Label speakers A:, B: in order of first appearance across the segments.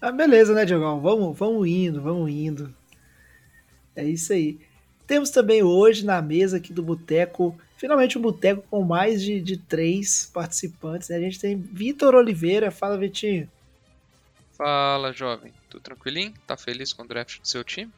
A: Ah, beleza, né, Diogão? Vamos, vamos indo, vamos indo. É isso aí. Temos também hoje na mesa aqui do boteco, finalmente um boteco com mais de, de três participantes. Né? A gente tem Vitor Oliveira. Fala, Vitinho.
B: Fala, jovem. Tudo tranquilinho? Tá feliz com o draft do seu time?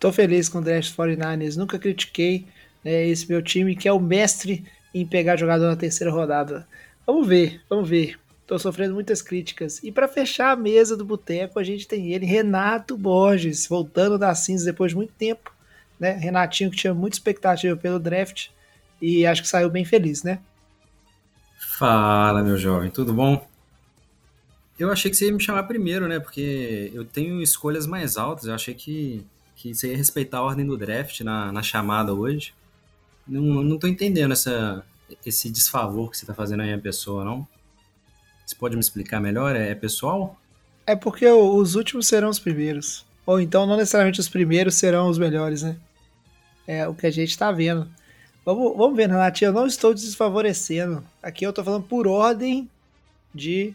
A: Tô feliz com o draft 49ers. Nunca critiquei né, esse meu time, que é o mestre em pegar jogador na terceira rodada. Vamos ver, vamos ver. Tô sofrendo muitas críticas. E para fechar a mesa do boteco, a gente tem ele, Renato Borges, voltando da cinza depois de muito tempo. Né? Renatinho que tinha muita expectativa pelo draft e acho que saiu bem feliz, né?
C: Fala, meu jovem, tudo bom? Eu achei que você ia me chamar primeiro, né? Porque eu tenho escolhas mais altas. Eu achei que, que você ia respeitar a ordem do draft na, na chamada hoje. Não, não tô entendendo essa, esse desfavor que você tá fazendo aí a pessoa, não? Você pode me explicar melhor? É, é pessoal?
A: É porque os últimos serão os primeiros. Ou então não necessariamente os primeiros serão os melhores, né? É o que a gente tá vendo. Vamos, vamos ver, Renatinho. Eu não estou desfavorecendo. Aqui eu tô falando por ordem de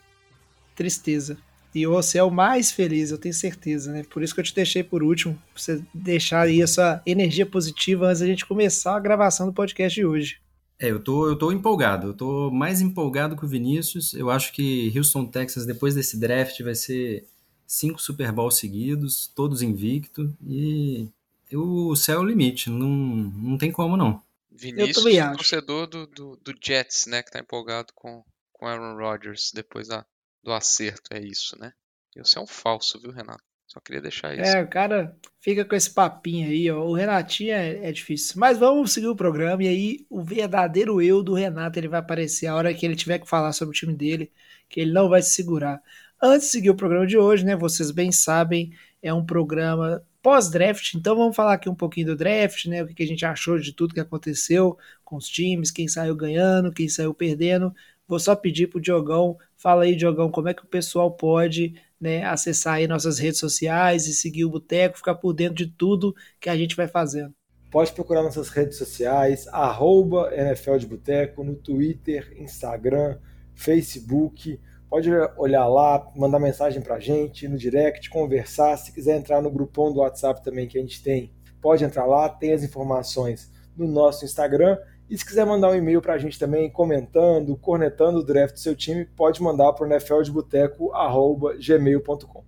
A: tristeza. E você é o mais feliz, eu tenho certeza, né? Por isso que eu te deixei por último, pra você deixar aí a sua energia positiva antes da gente começar a gravação do podcast de hoje.
C: É, eu tô, eu tô empolgado, eu tô mais empolgado que o Vinícius. Eu acho que Houston, Texas, depois desse draft, vai ser cinco Super Bowls seguidos, todos invicto, e o céu é o limite, não, não tem como não.
B: Vinícius, torcedor do, do, do, Jets, né, que tá empolgado com, com Aaron Rodgers depois da, do acerto, é isso, né? Você é um falso, viu, Renato? Só queria deixar isso.
A: É, o cara fica com esse papinho aí, ó. O Renatinho é, é, difícil. Mas vamos seguir o programa e aí o verdadeiro eu do Renato ele vai aparecer a hora que ele tiver que falar sobre o time dele, que ele não vai se segurar. Antes de seguir o programa de hoje, né? Vocês bem sabem, é um programa pós-draft, então vamos falar aqui um pouquinho do draft, né? O que a gente achou de tudo que aconteceu com os times, quem saiu ganhando, quem saiu perdendo. Vou só pedir pro Diogão, fala aí, Diogão, como é que o pessoal pode né, acessar aí nossas redes sociais e seguir o Boteco, ficar por dentro de tudo que a gente vai fazendo.
D: Pode procurar nossas redes sociais, arroba NFL de Boteco, no Twitter, Instagram, Facebook. Pode olhar lá, mandar mensagem pra gente no direct, conversar. Se quiser entrar no grupão do WhatsApp também que a gente tem, pode entrar lá, tem as informações no nosso Instagram e se quiser mandar um e-mail para a gente também, comentando, cornetando o draft do seu time, pode mandar para o nfldeboteco.gmail.com.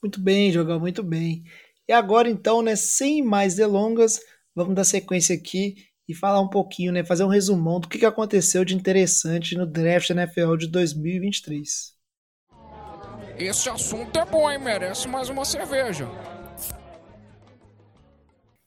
A: Muito bem, Jogão, muito bem. E agora então, né, sem mais delongas, vamos dar sequência aqui e falar um pouquinho, né, fazer um resumão do que aconteceu de interessante no draft NFL de 2023.
E: Esse assunto é bom, hein? Merece mais uma cerveja.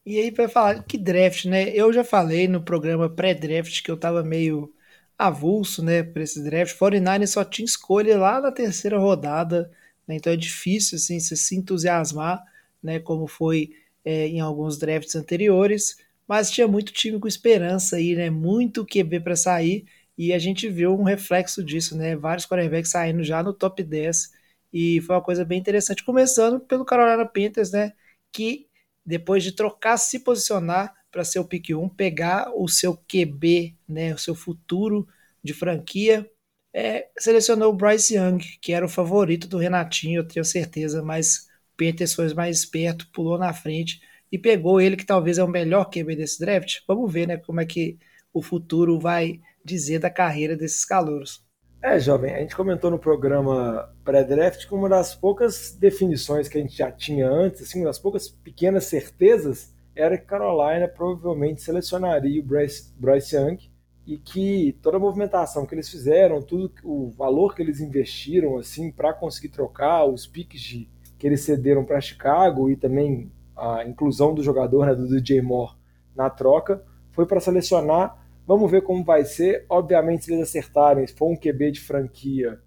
A: E aí, para falar que draft, né? Eu já falei no programa pré-draft que eu tava meio avulso, né, para esse draft. 49 só tinha escolha lá na terceira rodada, né? Então é difícil, assim, você se entusiasmar, né, como foi é, em alguns drafts anteriores. Mas tinha muito time com esperança aí, né? Muito QB para sair. E a gente viu um reflexo disso, né? Vários quarterbacks saindo já no top 10. E foi uma coisa bem interessante. Começando pelo Carolina Panthers, né? Que depois de trocar, se posicionar para ser o pick 1, pegar o seu QB, né, o seu futuro de franquia, é, selecionou o Bryce Young, que era o favorito do Renatinho, eu tenho certeza, mas o Panthers foi mais esperto, pulou na frente e pegou ele, que talvez é o melhor QB desse draft. Vamos ver né, como é que o futuro vai dizer da carreira desses calouros.
D: É, jovem, a gente comentou no programa pré-draft que uma das poucas definições que a gente já tinha antes, assim, uma das poucas pequenas certezas, era que Carolina provavelmente selecionaria o Bryce, Bryce Young e que toda a movimentação que eles fizeram, tudo o valor que eles investiram assim para conseguir trocar, os piques de, que eles cederam para Chicago e também a inclusão do jogador, né, do DJ Moore na troca, foi para selecionar Vamos ver como vai ser. Obviamente, se eles acertarem, se for um QB de franquia,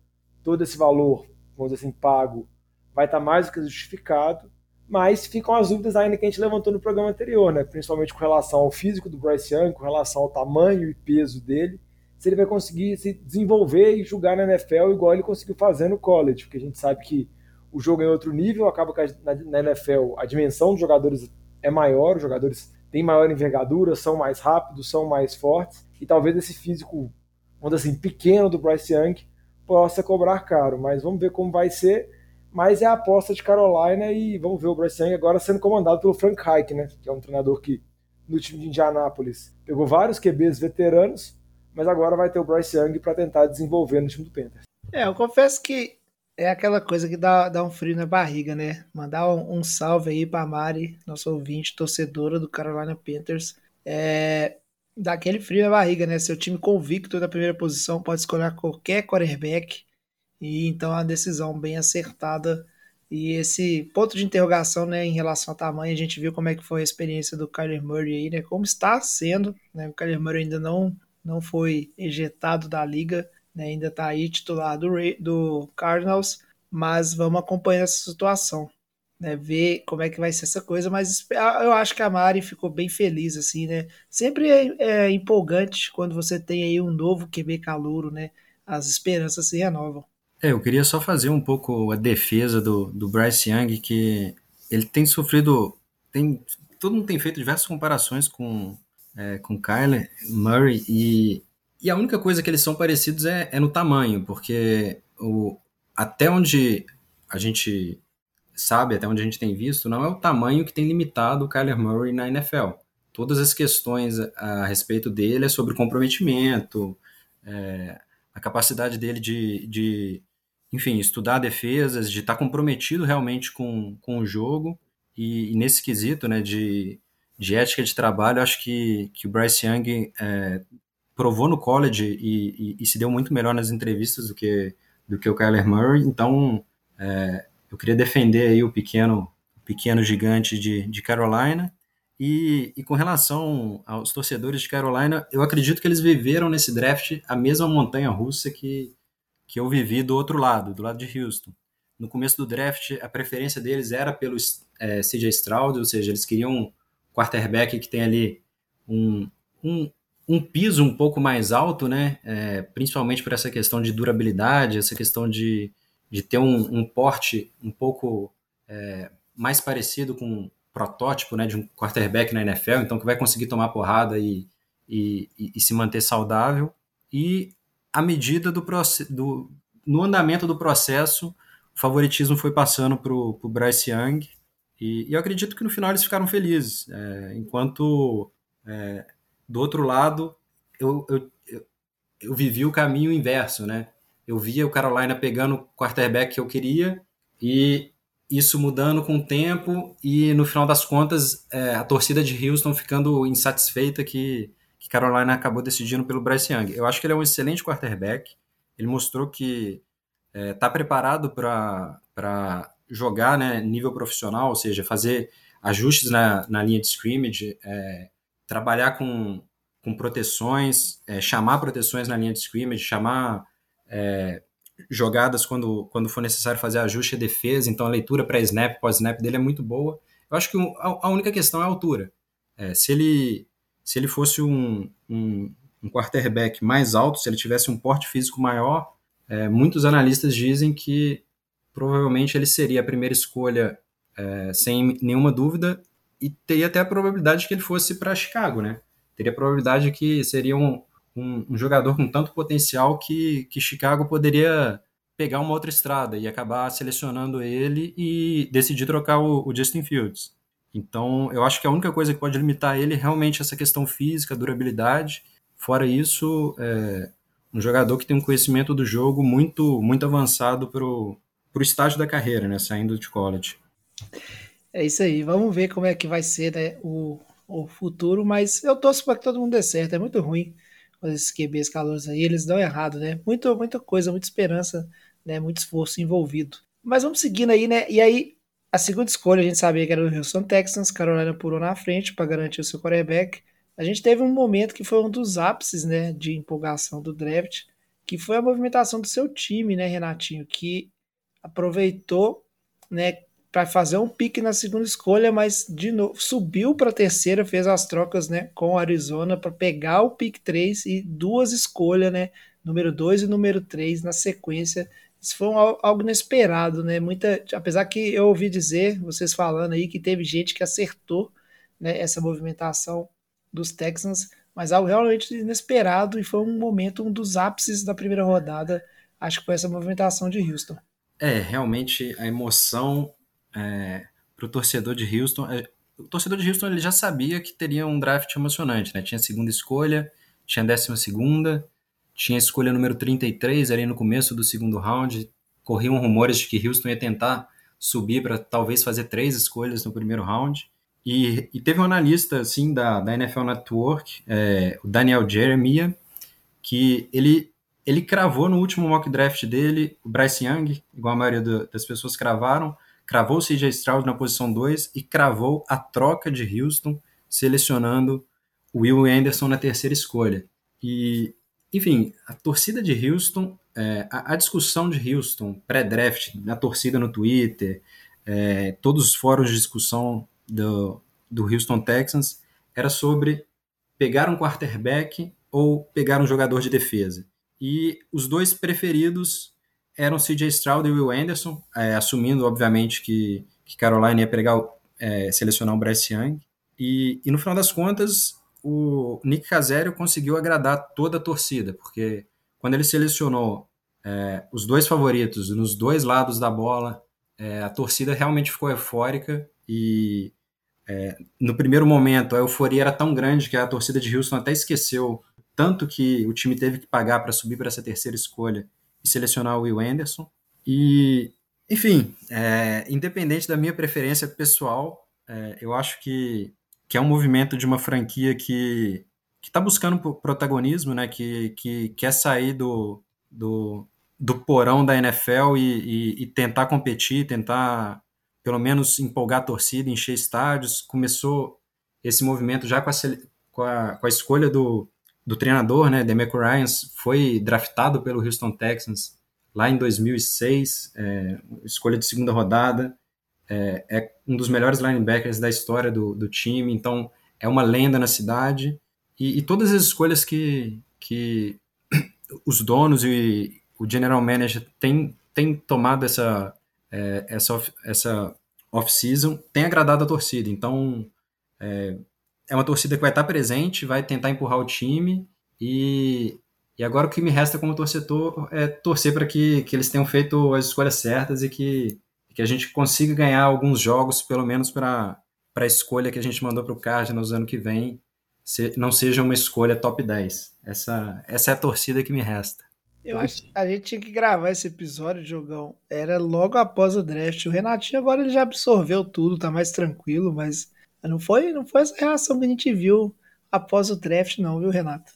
D: todo esse valor vamos dizer assim, pago, vai estar mais do que justificado, mas ficam as dúvidas ainda que a gente levantou no programa anterior, né? principalmente com relação ao físico do Bryce Young, com relação ao tamanho e peso dele, se ele vai conseguir se desenvolver e jogar na NFL igual ele conseguiu fazer no college, porque a gente sabe que o jogo é em outro nível, acaba que na NFL a dimensão dos jogadores é maior, os jogadores têm maior envergadura, são mais rápidos, são mais fortes, e talvez esse físico, vamos dizer assim, pequeno do Bryce Young possa cobrar caro, mas vamos ver como vai ser. Mas é a aposta de Carolina e vamos ver o Bryce Young agora sendo comandado pelo Frank Reich, né? Que é um treinador que no time de Indianápolis pegou vários QBs veteranos, mas agora vai ter o Bryce Young para tentar desenvolver no time do Panthers.
A: É, eu confesso que é aquela coisa que dá, dá um frio na barriga, né? Mandar um, um salve aí para Mari, nosso ouvinte, torcedora do Carolina Panthers. É, dá aquele frio na barriga, né? Seu time convicto da primeira posição pode escolher qualquer quarterback. E então é uma decisão bem acertada. E esse ponto de interrogação, né, em relação ao tamanho, a gente viu como é que foi a experiência do Kyler Murray aí, né? Como está sendo, né? O Kyler Murray ainda não, não foi ejetado da liga, né, ainda está aí titular do, do Cardinals, mas vamos acompanhar essa situação, né, ver como é que vai ser essa coisa, mas eu acho que a Mari ficou bem feliz, assim, né, sempre é, é empolgante quando você tem aí um novo QB calouro, né, as esperanças se renovam.
C: É, eu queria só fazer um pouco a defesa do, do Bryce Young, que ele tem sofrido, tem, todo mundo tem feito diversas comparações com, é, com Kyler Murray, e e a única coisa que eles são parecidos é, é no tamanho, porque o, até onde a gente sabe, até onde a gente tem visto, não é o tamanho que tem limitado o Kyler Murray na NFL. Todas as questões a, a respeito dele é sobre comprometimento, é, a capacidade dele de, de, enfim, estudar defesas, de estar comprometido realmente com, com o jogo. E, e nesse quesito né, de, de ética de trabalho, acho que, que o Bryce Young é, provou no college e, e, e, se deu muito melhor nas entrevistas do que, do que o Kyler Murray. Então, é, eu queria defender aí o pequeno, pequeno gigante de, de Carolina. E, e, com relação aos torcedores de Carolina, eu acredito que eles viveram nesse draft a mesma montanha russa que, que eu vivi do outro lado, do lado de Houston. No começo do draft, a preferência deles era pelo é, CJ Stroud, ou seja, eles queriam um quarterback que tem ali um, um, um piso um pouco mais alto, né? É, principalmente por essa questão de durabilidade, essa questão de, de ter um, um porte um pouco é, mais parecido com um protótipo né, de um quarterback na NFL, então que vai conseguir tomar porrada e, e, e, se manter saudável. E à medida do, do no andamento do processo, o favoritismo foi passando para o Bryce Young, e, e, eu acredito que no final eles ficaram felizes, é, enquanto é, do outro lado, eu, eu, eu, vivi o caminho inverso, né? Eu via o Carolina pegando o quarterback que eu queria e isso mudando com o tempo e no final das contas é, a torcida de Houston ficando insatisfeita que, que Carolina acabou decidindo pelo Bryce Young. Eu acho que ele é um excelente quarterback. Ele mostrou que está é, tá preparado para jogar né, nível profissional, ou seja, fazer ajustes na, na linha de scrimmage, é, trabalhar com, com proteções, é, chamar proteções na linha de scrimmage, chamar é, jogadas quando, quando for necessário fazer ajuste e defesa, então a leitura para snap, pós-snap dele é muito boa. Eu acho que a, única questão é a altura. É, se, ele, se ele fosse um, um, um, quarterback mais alto, se ele tivesse um porte físico maior, é, muitos analistas dizem que provavelmente ele seria a primeira escolha é, sem nenhuma dúvida e teria até a probabilidade que ele fosse para Chicago, né? Teria a probabilidade que seria um, um, um, jogador com tanto potencial que, que Chicago poderia pegar uma outra estrada e acabar selecionando ele e decidir trocar o, o Justin Fields. Então, eu acho que a única coisa que pode limitar ele é realmente essa questão física, durabilidade. Fora isso, é um jogador que tem um conhecimento do jogo muito muito avançado para o estágio da carreira, né, saindo de college.
A: É isso aí, vamos ver como é que vai ser né, o, o futuro, mas eu torço para que todo mundo dê certo. É muito ruim com esses QBs calouros aí, eles dão errado, né? Muito, muita coisa, muita esperança, né? Muito esforço envolvido. Mas vamos seguindo aí, né? E aí, a segunda escolha a gente sabia que era o Houston Texans, Carolina pulou na frente para garantir o seu quarterback. A gente teve um momento que foi um dos ápices, né, de empolgação do draft, que foi a movimentação do seu time, né, Renatinho, que aproveitou, né, para fazer um pique na segunda escolha, mas de novo subiu para a terceira, fez as trocas, né, com o Arizona para pegar o pick 3 e duas escolhas, né, número 2 e número 3 na sequência. Isso foi um, algo inesperado, né? Muita, apesar que eu ouvi dizer, vocês falando aí que teve gente que acertou, né, essa movimentação dos Texans, mas algo realmente inesperado e foi um momento, um dos ápices da primeira rodada, acho que foi essa movimentação de Houston.
C: É, realmente a emoção é, para o torcedor de Houston. É, o torcedor de Houston ele já sabia que teria um draft emocionante, né? Tinha segunda escolha, tinha décima segunda, tinha escolha número 33 ali no começo do segundo round. Corriam rumores de que Houston ia tentar subir para talvez fazer três escolhas no primeiro round. E, e teve um analista assim da, da NFL Network, é, o Daniel Jeremiah, que ele ele cravou no último mock draft dele o Bryce Young, igual a maioria do, das pessoas cravaram, cravou CJ Stroud na posição 2 e cravou a troca de Houston, selecionando Will Anderson na terceira escolha. E, enfim, a torcida de Houston, é, a, a, discussão de Houston pré-draft, na torcida no Twitter, é, todos os fóruns de discussão do, do Houston Texans, era sobre pegar um quarterback ou pegar um jogador de defesa. E os dois preferidos eram CJ Stroud e Will Anderson, é, assumindo, obviamente, que, que Carolina ia pegar, é, selecionar o Bryce Young. E, e, no final das contas, o Nick Casério conseguiu agradar toda a torcida, porque quando ele selecionou é, os dois favoritos nos dois lados da bola, é, a torcida realmente ficou eufórica e é, no primeiro momento a euforia era tão grande que a torcida de Houston até esqueceu tanto que o time teve que pagar para subir para essa terceira escolha e selecionar o Will Anderson. E, enfim, é, independente da minha preferência pessoal, é, eu acho que, que é um movimento de uma franquia que que está buscando protagonismo, né? Que, que quer sair do, do, do porão da NFL e, e, e, tentar competir, tentar pelo menos empolgar a torcida, encher estádios. Começou esse movimento já com a, com a, com a escolha do, do treinador, né, Demeco Ryans, foi draftado pelo Houston Texans lá em 2006, é, escolha de segunda rodada, é, é, um dos melhores linebackers da história do, do time, então é uma lenda na cidade, e, e, todas as escolhas que, que os donos e o general manager têm, têm tomado essa, é, essa, essa off-season tem agradado a torcida, então é, é uma torcida que vai estar presente, vai tentar empurrar o time e, e agora o que me resta como torcedor é torcer para que, que eles tenham feito as escolhas certas e que, que a gente consiga ganhar alguns jogos, pelo menos para a escolha que a gente mandou para o Cardinals ano que vem, se, não seja uma escolha top 10. Essa, essa é a torcida que me resta.
A: Eu acho a gente tinha que gravar esse episódio, Jogão. Era logo após o draft. O Renatinho agora ele já absorveu tudo, tá mais tranquilo, mas não foi, não foi essa reação que a gente viu após o draft, não, viu, Renato?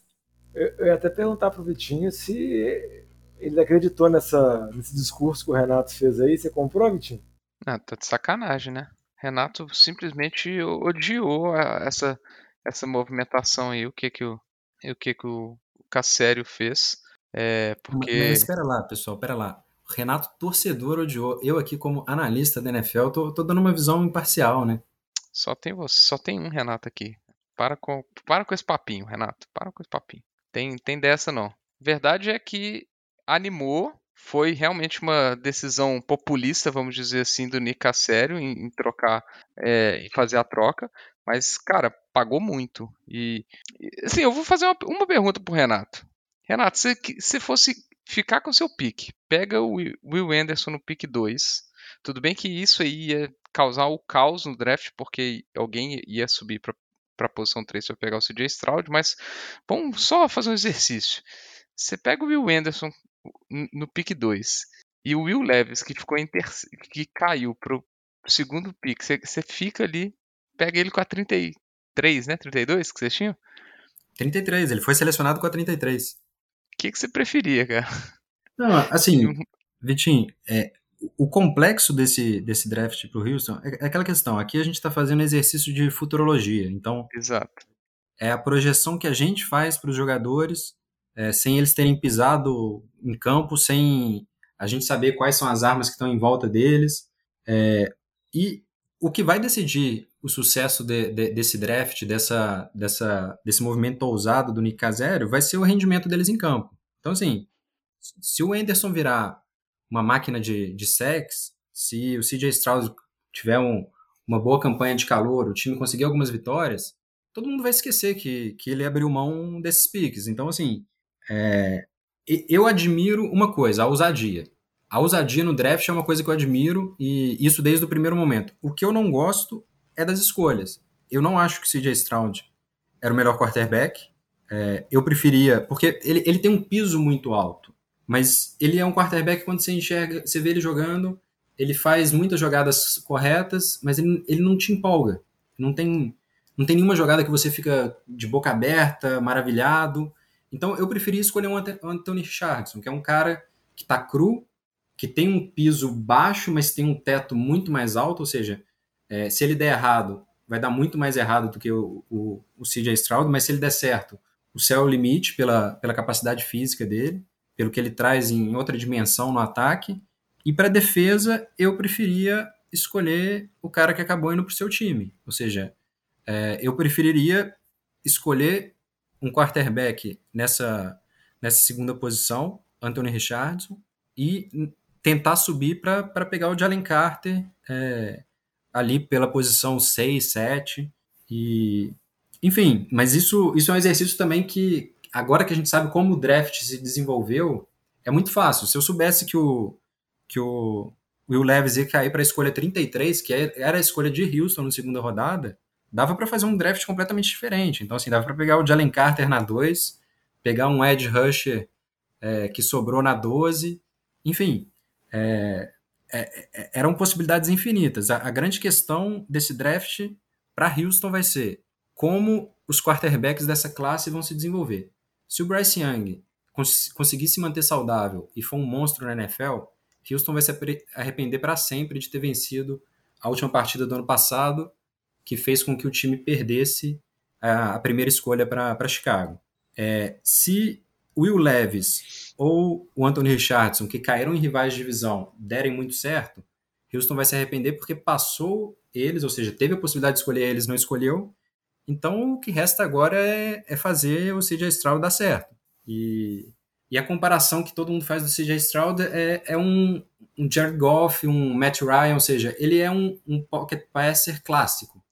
D: Eu, eu ia até perguntar pro Vitinho se ele acreditou nessa, nesse discurso que o Renato fez aí. Você comprou, Vitinho?
B: Ah, tá de sacanagem, né? Renato simplesmente odiou essa, essa movimentação aí, o que que o, o, que que o Cassério fez. É, porque... Mas,
C: mas espera lá, pessoal, espera lá. O Renato, torcedor, odiou. Eu aqui, como analista da NFL, tô, tô dando uma visão imparcial, né?
B: Só tem você, só tem um Renato aqui. Para com, para com esse papinho, Renato. Para com esse papinho. Tem, tem dessa não. Verdade é que animou, foi realmente uma decisão populista, vamos dizer assim, do Nick Cassério em, em trocar, é, em fazer a troca. Mas, cara, pagou muito. E, assim, eu vou fazer uma, uma pergunta pro Renato. Renato, se, se fosse ficar com seu pique, pega o Will Anderson no pique 2. Tudo bem que isso aí ia causar o caos no draft, porque alguém ia subir para a posição 3 para pegar o CJ Stroud, mas vamos só fazer um exercício. Você pega o Will Anderson no pick 2 e o Will Levis, que ficou em que caiu pro segundo pick, você, você fica ali, pega ele com a 33, né? 32 que vocês tinham?
C: 33, ele foi selecionado com a 33. O
B: que, que você preferia, cara?
C: Não, assim, Vitinho, é, o complexo desse, desse draft para o Houston é, é, aquela questão. Aqui a gente está fazendo exercício de futurologia. Então,
B: Exato.
C: é a projeção que a gente faz para os jogadores, é, sem eles terem pisado em campo, sem a gente saber quais são as armas que estão em volta deles. É, e o que vai decidir o sucesso de, de, desse draft, dessa, dessa, desse movimento ousado do Nick Casério, vai ser o rendimento deles em campo. Então, assim, se o Anderson virar uma máquina de, de sex, se o CJ Stroud tiver um, uma boa campanha de calor, o time conseguir algumas vitórias, todo mundo vai esquecer que, que ele abriu mão desses piques. Então, assim, é, eu admiro uma coisa, a ousadia. A ousadia no draft é uma coisa que eu admiro, e isso desde o primeiro momento. O que eu não gosto é das escolhas. Eu não acho que o CJ Stroud era o melhor quarterback. É, eu preferia, porque ele, ele tem um piso muito alto, mas ele é um quarterback quando você enxerga, você vê ele jogando, ele faz muitas jogadas corretas, mas ele, ele não te empolga. Não tem, não tem nenhuma jogada que você fica de boca aberta, maravilhado. Então eu preferi escolher um Anthony Richardson, que é um cara que está cru, que tem um piso baixo, mas tem um teto muito mais alto, ou seja, é, se ele der errado, vai dar muito mais errado do que o, o, o CJ Stroud, mas se ele der certo, o céu é o limite pela, pela capacidade física dele, pelo que ele traz em outra dimensão no ataque. E para defesa, eu preferia escolher o cara que acabou indo para o seu time. Ou seja, é, eu preferiria escolher um quarterback nessa, nessa segunda posição, Anthony Richardson, e tentar subir para pegar o Jalen Carter é, ali pela posição 6, 7. E, enfim, mas isso, isso é um exercício também que, agora que a gente sabe como o draft se desenvolveu, é muito fácil. Se eu soubesse que o, que o Will Levis ia cair para a escolha 33, que é, era a escolha de Houston na segunda rodada, dava para fazer um draft completamente diferente. Então, assim, dava para pegar o Jalen Carter na 2, pegar um edge rusher é, que sobrou na 12, enfim, é, é, é, eram possibilidades infinitas. A, a grande questão desse draft para Houston vai ser como os quarterbacks dessa classe vão se desenvolver. Se o Bryce Young cons conseguir se manter saudável e for um monstro na NFL, Houston vai se arrepender para sempre de ter vencido a última partida do ano passado, que fez com que o time perdesse a, a primeira escolha para Chicago. É, se Will Levis ou o Anthony Richardson, que caíram em rivais de divisão, derem muito certo, Houston vai se arrepender porque passou eles, ou seja, teve a possibilidade de escolher eles, não escolheu. Então o que resta agora é, é fazer o CJ Stroud dar certo. E, e, a comparação que todo mundo faz do CJ Stroud é, é um, um Jared Goff, um Matt Ryan, ou seja, ele é um, um pocket passer clássico.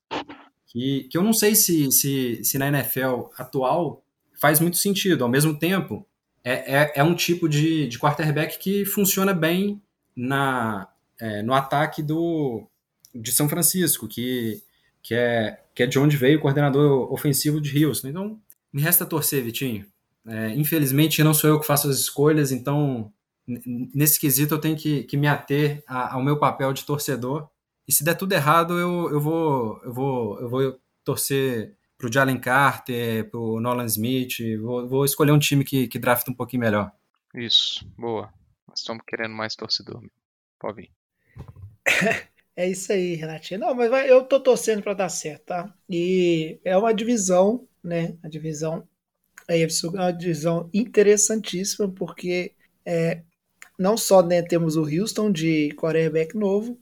C: Que, que eu não sei se, se, se na NFL atual faz muito sentido. Ao mesmo tempo, é, é, é um tipo de, de quarterback que funciona bem na, é, no ataque do, de São Francisco, que, que, é, que é de onde veio o coordenador ofensivo de Houston. Então, me resta torcer, Vitinho. É, infelizmente, não sou eu que faço as escolhas, então, nesse quesito, eu tenho que, que me ater a, ao meu papel de torcedor. E se der tudo errado, eu, eu, vou, eu, vou, eu vou torcer pro Jalen Carter, pro Nolan Smith. Vou, vou escolher um time que, que drafta um pouquinho melhor.
B: Isso, boa. Nós estamos querendo mais torcedor. Pode vir.
A: É isso aí, Renatinho. Não, mas vai, eu tô torcendo para dar certo, tá? E é uma divisão, né? A divisão é uma divisão interessantíssima, porque é, não só né, temos o Houston de quarterback novo,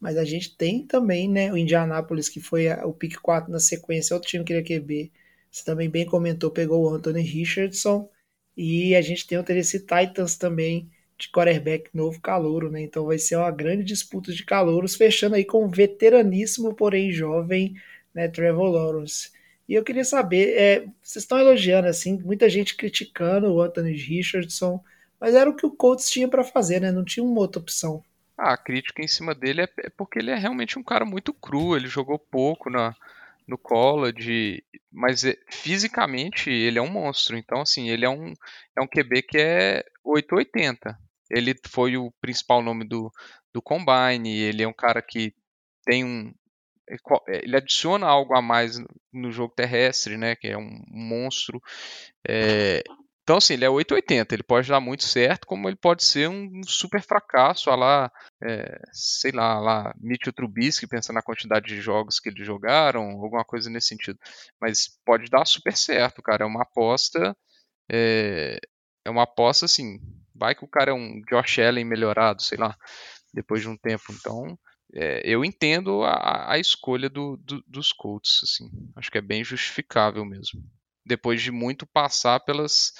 A: mas a gente tem também, né, o Indianapolis, que foi a, o pick 4 na sequência, outro time que queria QB. Você também bem comentou, pegou o Anthony Richardson. E a gente tem o Tennessee Titans também, de quarterback novo calouro, né? Então vai ser uma grande disputa de calouros, fechando aí com o veteraníssimo, porém jovem, né, Trevor Lawrence. E eu queria saber, é, vocês estão elogiando assim, muita gente criticando o Anthony Richardson, mas era o que o Colts tinha para fazer, né? Não tinha uma outra opção.
B: Ah, a crítica em cima dele é, é porque ele é realmente um cara muito cru, ele jogou pouco na, no college, mas é, fisicamente ele é um monstro. Então, assim, ele é um, é um QB que é 880. Ele foi o principal nome do, do Combine, ele é um cara que tem um. É, é, ele adiciona algo a mais no jogo terrestre, né? Que é um monstro. É, então, assim, ele é 880, ele pode dar muito certo, como ele pode ser um super fracasso, lá, é, sei lá, lá, Mitchell Trubisky, pensando na quantidade de jogos que eles jogaram, alguma coisa nesse sentido. Mas pode dar super certo, cara, é uma aposta, é, é uma aposta, assim, Vai que o cara é um Josh Allen melhorado, sei lá, depois de um tempo. Então, é, eu entendo a, a escolha do, do, dos Colts, assim. Acho que é bem justificável mesmo. Depois de muito passar pelas,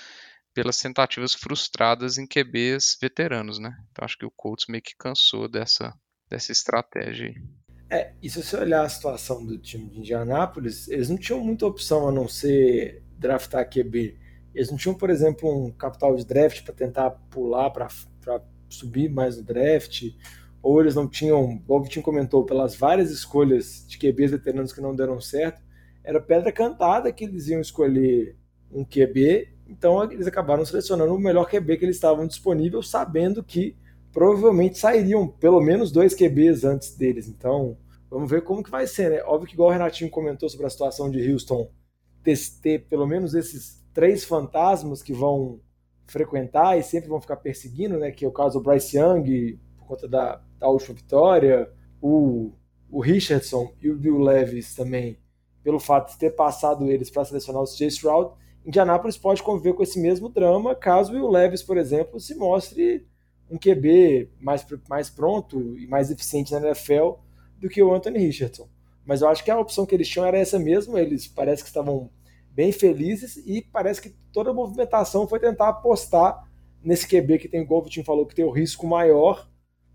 B: pelas tentativas frustradas em QBs veteranos, né? Então acho que o Colts meio que cansou dessa, dessa estratégia aí.
D: É, e se você olhar a situação do time de Indianápolis, eles não tinham muita opção a não ser draftar QB. Eles não tinham, por exemplo, um capital de draft para tentar pular para subir mais no draft, ou eles não tinham, o Vitinho comentou, pelas várias escolhas de QBs veteranos que não deram certo, era pedra cantada que eles iam escolher um QB, então eles acabaram selecionando o melhor QB que eles estavam disponível, sabendo que provavelmente sairiam pelo menos dois QBs antes deles. Então, vamos ver como que vai ser, né? Óbvio que igual o Renatinho comentou sobre a situação de Houston, ter pelo menos esses três fantasmas que vão frequentar e sempre vão ficar perseguindo, né? Que é o caso do Bryce Young, por conta da, da última vitória, o, o Richardson e o Bill Levis também, pelo fato de ter passado eles para selecionar os Chase Stroud, Indianápolis pode conviver com esse mesmo drama caso o Will Levis, por exemplo, se mostre um QB mais, mais pronto e mais eficiente na NFL do que o Anthony Richardson. Mas eu acho que a opção que eles tinham era essa mesmo, eles parece que estavam bem felizes e parece que toda a movimentação foi tentar apostar nesse QB que tem, o Vitinho falou, que tem o risco maior,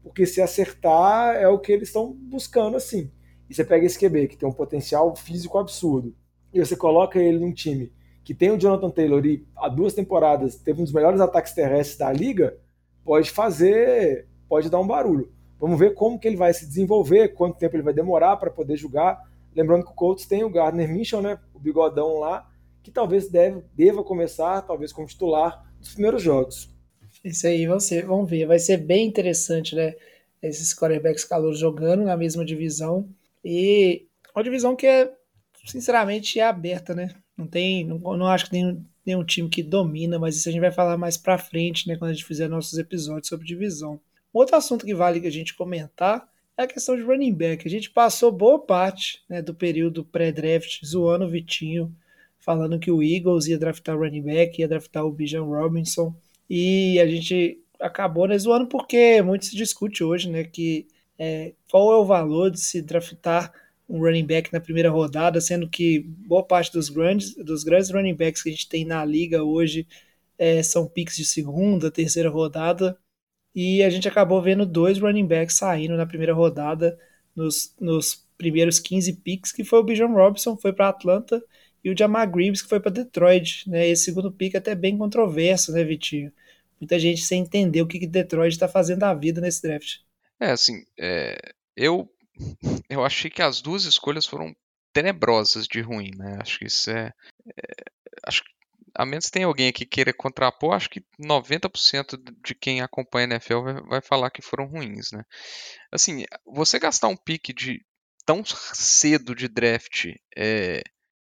D: porque se acertar é o que eles estão buscando assim. E você pega esse QB que tem um potencial físico absurdo e você coloca ele num time que tem o Jonathan Taylor e há duas temporadas teve um dos melhores ataques terrestres da liga, pode fazer, pode dar um barulho. Vamos ver como que ele vai se desenvolver, quanto tempo ele vai demorar para poder jogar. Lembrando que o Colts tem o Gardner Minshew, né, o bigodão lá, que talvez deve, deva começar, talvez como titular, dos primeiros jogos.
A: Isso aí, vamos ver, vamos ver. Vai ser bem interessante, né? Esses quarterbacks calouros jogando na mesma divisão. E uma divisão que é, sinceramente, é aberta, né? Não tem. Não, não acho que tem nenhum time que domina, mas isso a gente vai falar mais pra frente, né? Quando a gente fizer nossos episódios sobre divisão. Um outro assunto que vale a gente comentar é a questão de running back. A gente passou boa parte né, do período pré-draft zoando o Vitinho falando que o Eagles ia draftar running back, ia draftar o Bijan Robinson, e a gente acabou né, zoando porque muito se discute hoje, né, que é, qual é o valor de se draftar um running back na primeira rodada, sendo que boa parte dos grandes, dos grandes running backs que a gente tem na liga hoje é, são picks de segunda, terceira rodada, e a gente acabou vendo dois running backs saindo na primeira rodada nos, nos primeiros 15 picks, que foi o Bijan Robinson, foi para Atlanta, e o Jamar Gibbs, que foi para Detroit. Né? Esse segundo pick é até bem controverso, né, Vitinho? Muita gente sem entender o que, que Detroit está fazendo da vida nesse draft.
B: É, assim, é, eu, eu achei que as duas escolhas foram tenebrosas de ruim, né? Acho que isso é. é acho que, a menos que tenha alguém que queira contrapor, acho que 90% de quem acompanha a NFL vai, vai falar que foram ruins, né? Assim, você gastar um pick de tão cedo de draft é,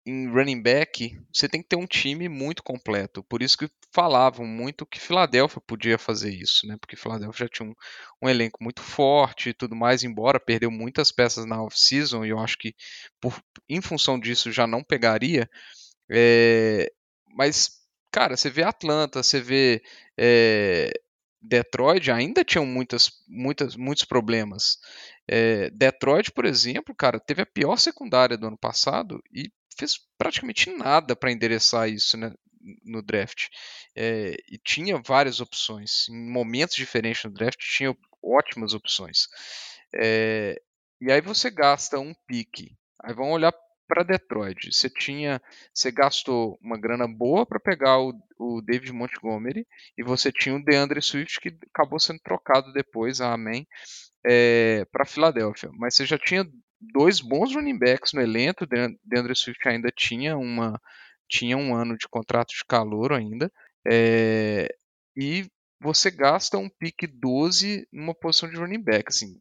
B: em running back, você tem que ter um time muito completo. Por isso que falavam muito que Filadélfia podia fazer isso, né? Porque Filadélfia já tinha um, um elenco muito forte e tudo mais, embora perdeu muitas peças na off-season, e eu acho que por, em função disso já não pegaria. É, mas, cara, você vê Atlanta, você vê é, Detroit, ainda tinham muitas, muitas, muitos problemas. É, Detroit, por exemplo, cara, teve a pior secundária do ano passado e fez praticamente nada para endereçar isso né, no draft. É, e tinha várias opções. Em momentos diferentes no draft, tinha ótimas opções. É, e aí você gasta um pique. Aí vamos olhar para Detroit. Você tinha, você gastou uma grana boa para pegar o, o, David Montgomery e você tinha o DeAndre Swift que acabou sendo trocado depois, amém, é, para Filadélfia. Mas você já tinha dois bons running backs no elenco. DeAndre Swift ainda tinha uma tinha um ano de contrato de calor ainda. É, e você gasta um pick 12 numa posição de running back. Assim,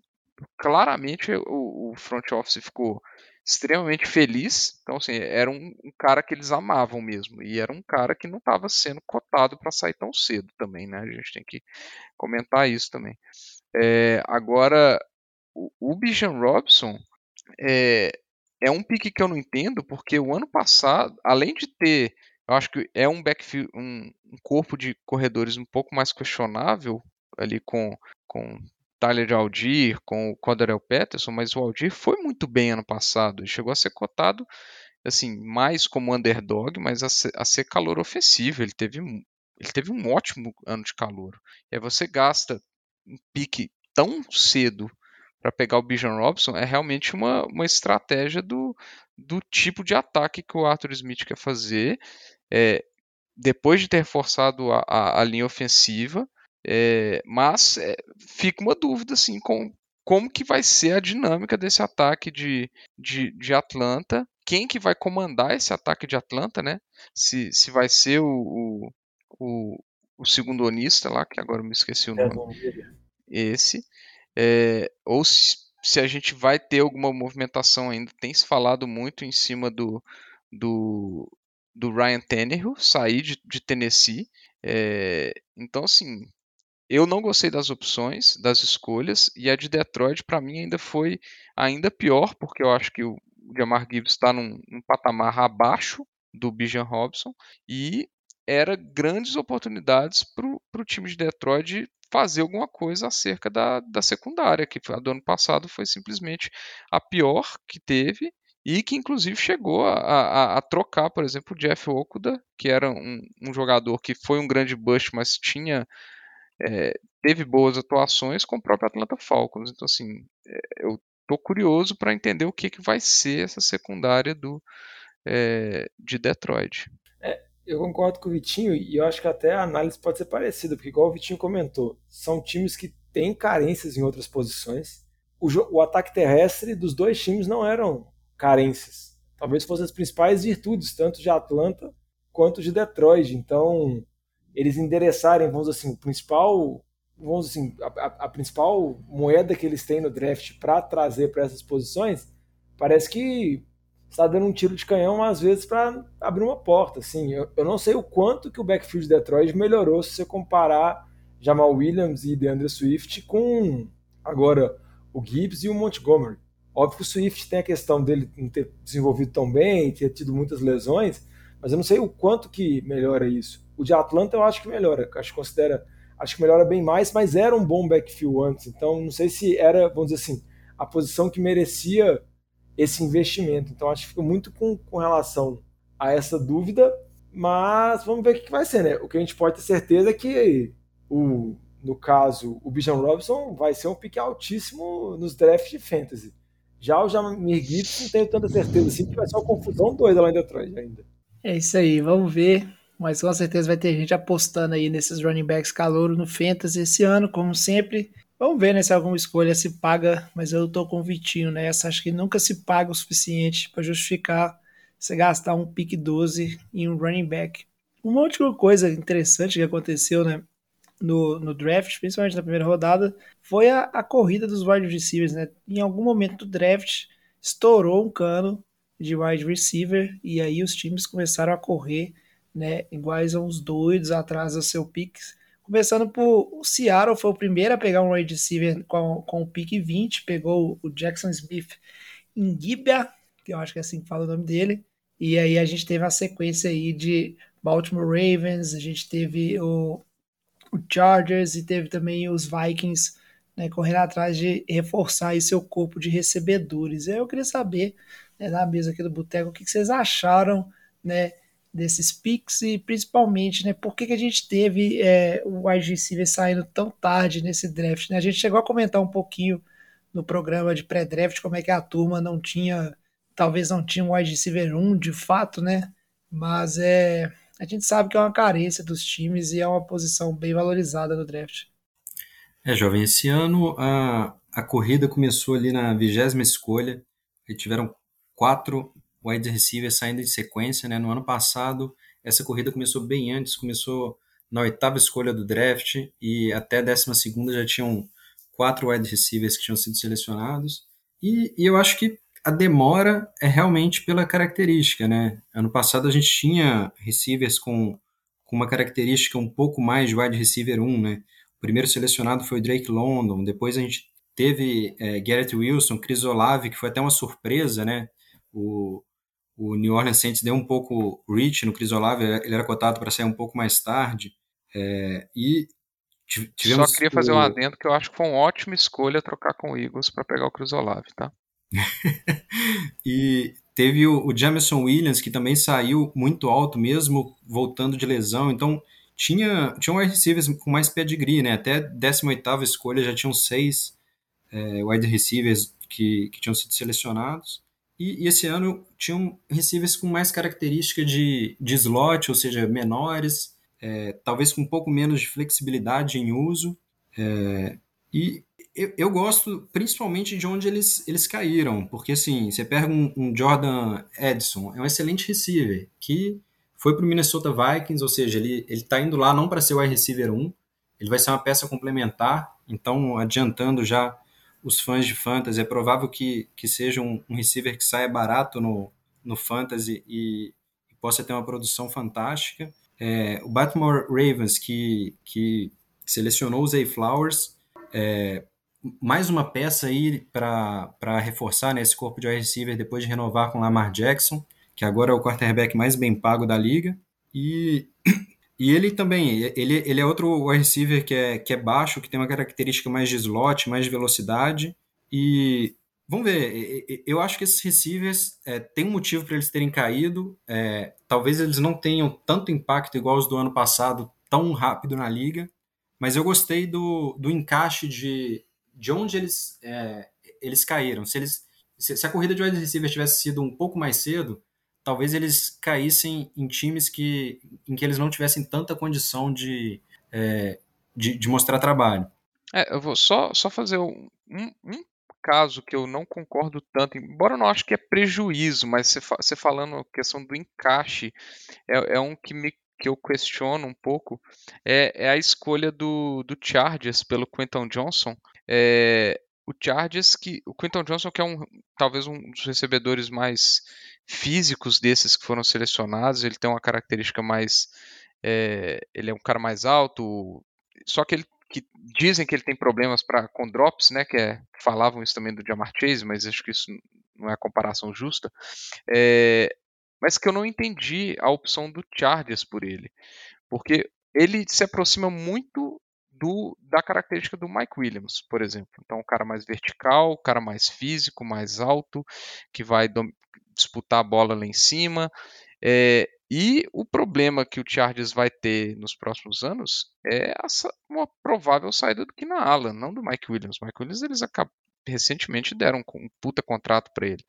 B: claramente o, o front office ficou extremamente feliz. Então, assim, era um, um, cara que eles amavam mesmo. E era um cara que não estava sendo cotado para sair tão cedo também, né? A gente tem que comentar isso também. É, agora, o, o Bijan Robson, é, é um pique que eu não entendo, porque o ano passado, além de ter eu acho que é um backfield, um, um corpo de corredores um pouco mais questionável ali com, com Tyler Aldir, com o Coderell Peterson, mas o Aldir foi muito bem ano passado. Ele chegou a ser cotado assim, mais como underdog, mas a ser, a ser calor ofensivo. Ele teve, ele teve um ótimo ano de calor. E aí você gasta um pique tão cedo para pegar o Bijan Robson é realmente uma, uma estratégia do, do tipo de ataque que o Arthur Smith quer fazer. É, depois de ter forçado a, a, a linha ofensiva, é, mas é, fica uma dúvida assim com como que vai ser a dinâmica desse ataque de, de, de Atlanta. Quem que vai comandar esse ataque de Atlanta, né? Se, se vai ser o, o, o, o segundo onista lá, que agora eu me esqueci o é, nome. Esse. É, ou se, se a gente vai ter alguma movimentação ainda. Tem se falado muito em cima do, do, do Ryan Tannehill sair de, de Tennessee. É, então, assim, eu não gostei das opções, das escolhas, e a de Detroit para mim ainda foi ainda pior, porque eu acho que o Jamar Gibbs está num, num, patamar abaixo do Bijan Robson, e era grandes oportunidades para o time de Detroit fazer alguma coisa acerca da, da secundária, que a do ano passado foi simplesmente a pior que teve, e que inclusive chegou a, a, a, trocar, por exemplo, o Jeff Okuda, que era um, um, jogador que foi um grande bust, mas tinha é, teve boas atuações com o próprio Atlanta Falcons. Então, assim, é, eu tô curioso para entender o que, que vai ser essa secundária do é, de Detroit.
D: Eu concordo com o Vitinho e eu acho que até a análise pode ser parecida, porque igual o Vitinho comentou, são times que têm carências em outras posições. O, o ataque terrestre dos dois times não eram carências. Talvez fossem as principais virtudes, tanto de Atlanta quanto de Detroit. Então, eles endereçarem, vamos dizer assim, o principal, vamos assim, a, a principal moeda que eles têm no draft para trazer para essas posições, parece que está dando um tiro de canhão às vezes para abrir uma porta. Assim, eu, eu, não sei o quanto que o backfield de Detroit melhorou se você comparar Jamal Williams e DeAndre Swift com agora o Gibbs e o Montgomery. Óbvio que o Swift tem a questão dele não ter desenvolvido tão bem, ter tido muitas lesões, mas eu não sei o quanto que melhora isso. O de Atlanta eu acho que melhora, acho que considera, acho que melhora bem mais, mas era um bom backfield antes, então não sei se era, vamos dizer assim, a posição que merecia esse investimento. Então acho que fica muito com, com relação a essa dúvida, mas vamos ver o que vai ser, né? O que a gente pode ter certeza é que o, no caso, o Bijan Robson vai ser um pique altíssimo nos drafts de fantasy. Já o Jamir Gibbs não tenho tanta certeza assim, que vai ser uma confusão doida lá em Detroit ainda.
A: É isso aí, vamos ver mas com certeza vai ter gente apostando aí nesses running backs calouro no Fantasy esse ano, como sempre. Vamos ver né, se alguma escolha se paga, mas eu tô com o Vitinho nessa. Acho que nunca se paga o suficiente para justificar você gastar um pick 12 em um running back. Uma última coisa interessante que aconteceu né, no, no draft, principalmente na primeira rodada, foi a, a corrida dos wide receivers. Né? Em algum momento do draft, estourou um cano de wide receiver e aí os times começaram a correr né, iguais a uns doidos atrás do seu Pix. Começando por o Seattle, foi o primeiro a pegar um wide receiver com, com o pick 20, pegou o Jackson Smith em Gibia, que eu acho que é assim que fala o nome dele. E aí a gente teve a sequência aí de Baltimore Ravens, a gente teve o, o Chargers e teve também os Vikings né, correndo atrás de reforçar aí seu corpo de recebedores. Eu queria saber, né, na mesa aqui do Boteco, o que, que vocês acharam né, desses picks e principalmente, né, por que, que a gente teve é, o wide receiver saindo tão tarde nesse draft, né? A gente chegou a comentar um pouquinho no programa de pré-draft como é que a turma não tinha, talvez não tinha um wide receiver 1 de fato, né? Mas é, a gente sabe que é uma carência dos times e é uma posição bem valorizada no draft.
C: É, jovem, esse ano a, a corrida começou ali na vigésima escolha e tiveram quatro wide receiver saindo em sequência, né? No ano passado, essa corrida começou bem antes, começou na oitava escolha do draft e até a décima segunda já tinham quatro wide receivers que tinham sido selecionados. E, e, eu acho que a demora é realmente pela característica, né? Ano passado a gente tinha receivers com, com uma característica um pouco mais de wide receiver 1, né? O primeiro selecionado foi o Drake London, depois a gente teve é, Garrett Wilson, Chris Olave, que foi até uma surpresa, né? O, o New Orleans Saints deu um pouco reach no Chris Olave, ele era cotado para sair um pouco mais tarde. É, e tivemos
B: Só queria fazer um adendo que eu acho que foi uma ótima escolha trocar com o Eagles para pegar o Chris Olave, tá?
C: e teve o, o Jameson Williams, que também saiu muito alto, mesmo voltando de lesão. Então, tinha, tinha um wide receivers com mais pedigree, né? Até 18 escolha já tinham seis é, wide receivers que, que tinham sido selecionados. E, e, esse ano tinham receivers com mais característica de, de slot, ou seja, menores, é, talvez com um pouco menos de flexibilidade em uso. É, e eu, eu, gosto principalmente de onde eles, eles caíram, porque assim, você pega um, um Jordan Edson, é um excelente receiver, que foi para o Minnesota Vikings, ou seja, ele está indo lá não para ser o wide receiver 1, ele vai ser uma peça complementar, então adiantando já os fãs de fantasy, é provável que, que seja um, um receiver que saia barato no, no fantasy e, e possa ter uma produção fantástica. É, o Baltimore Ravens, que, que selecionou o Zay Flowers, é, mais uma peça aí para reforçar né, esse corpo de receiver depois de renovar com Lamar Jackson, que agora é o quarterback mais bem pago da liga. E e ele também, ele, ele é outro receiver que é, que é baixo, que tem uma característica mais de slot, mais de velocidade. E vamos ver, eu acho que esses receivers é, tem um motivo para eles terem caído. É, talvez eles não tenham tanto impacto igual os do ano passado, tão rápido na liga. Mas eu gostei do, do encaixe de, de onde eles, é, eles caíram. Se, eles, se a corrida de wide receiver tivesse sido um pouco mais cedo, talvez eles caíssem em times que, em que eles não tivessem tanta condição de, é, de, de, mostrar trabalho.
B: É, eu vou só, só fazer um, um, caso que eu não concordo tanto, embora eu não acho que é prejuízo, mas você, você falando a questão do encaixe, é, é um que me que eu questiono um pouco é, é, a escolha do, do Chargers pelo Quentin Johnson. É, o Chargers que o Quentin Johnson que é um talvez um dos recebedores mais físicos desses que foram selecionados ele tem uma característica mais é, ele é um cara mais alto só que ele que dizem que ele tem problemas para com drops né que é, falavam isso também do Jamar Chase mas acho que isso não é a comparação justa é, mas que eu não entendi a opção do Chargers por ele porque ele se aproxima muito do, da característica do Mike Williams, por exemplo. Então, o cara mais vertical, o cara mais físico, mais alto, que vai disputar a bola lá em cima. É, e o problema que o Chargers vai ter nos próximos anos é essa, uma provável saída do Keenan Allen, não do Mike Williams. Mike Williams eles acabam, recentemente deram um puta contrato para ele.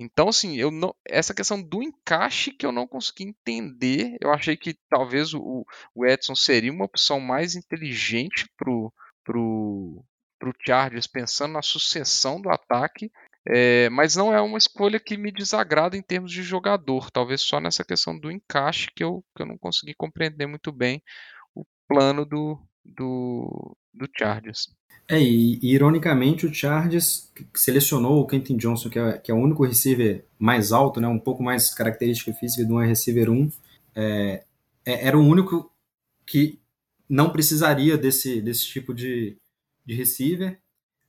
B: Então, assim, eu não, essa questão do encaixe que eu não consegui entender. Eu achei que talvez o, o Edson seria uma opção mais inteligente pro, pro, pro Chargers, pensando na sucessão do ataque. É, mas não é uma escolha que me desagrada em termos de jogador. Talvez só nessa questão do encaixe que eu, que eu não consegui compreender muito bem o plano do, do, do Chargers.
C: É, e, ironicamente o Chargers selecionou o Quentin Johnson, que é, que é, o único receiver mais alto, né, um pouco mais característica física de um receiver 1, é, é, era o único que não precisaria desse, desse tipo de, de receiver,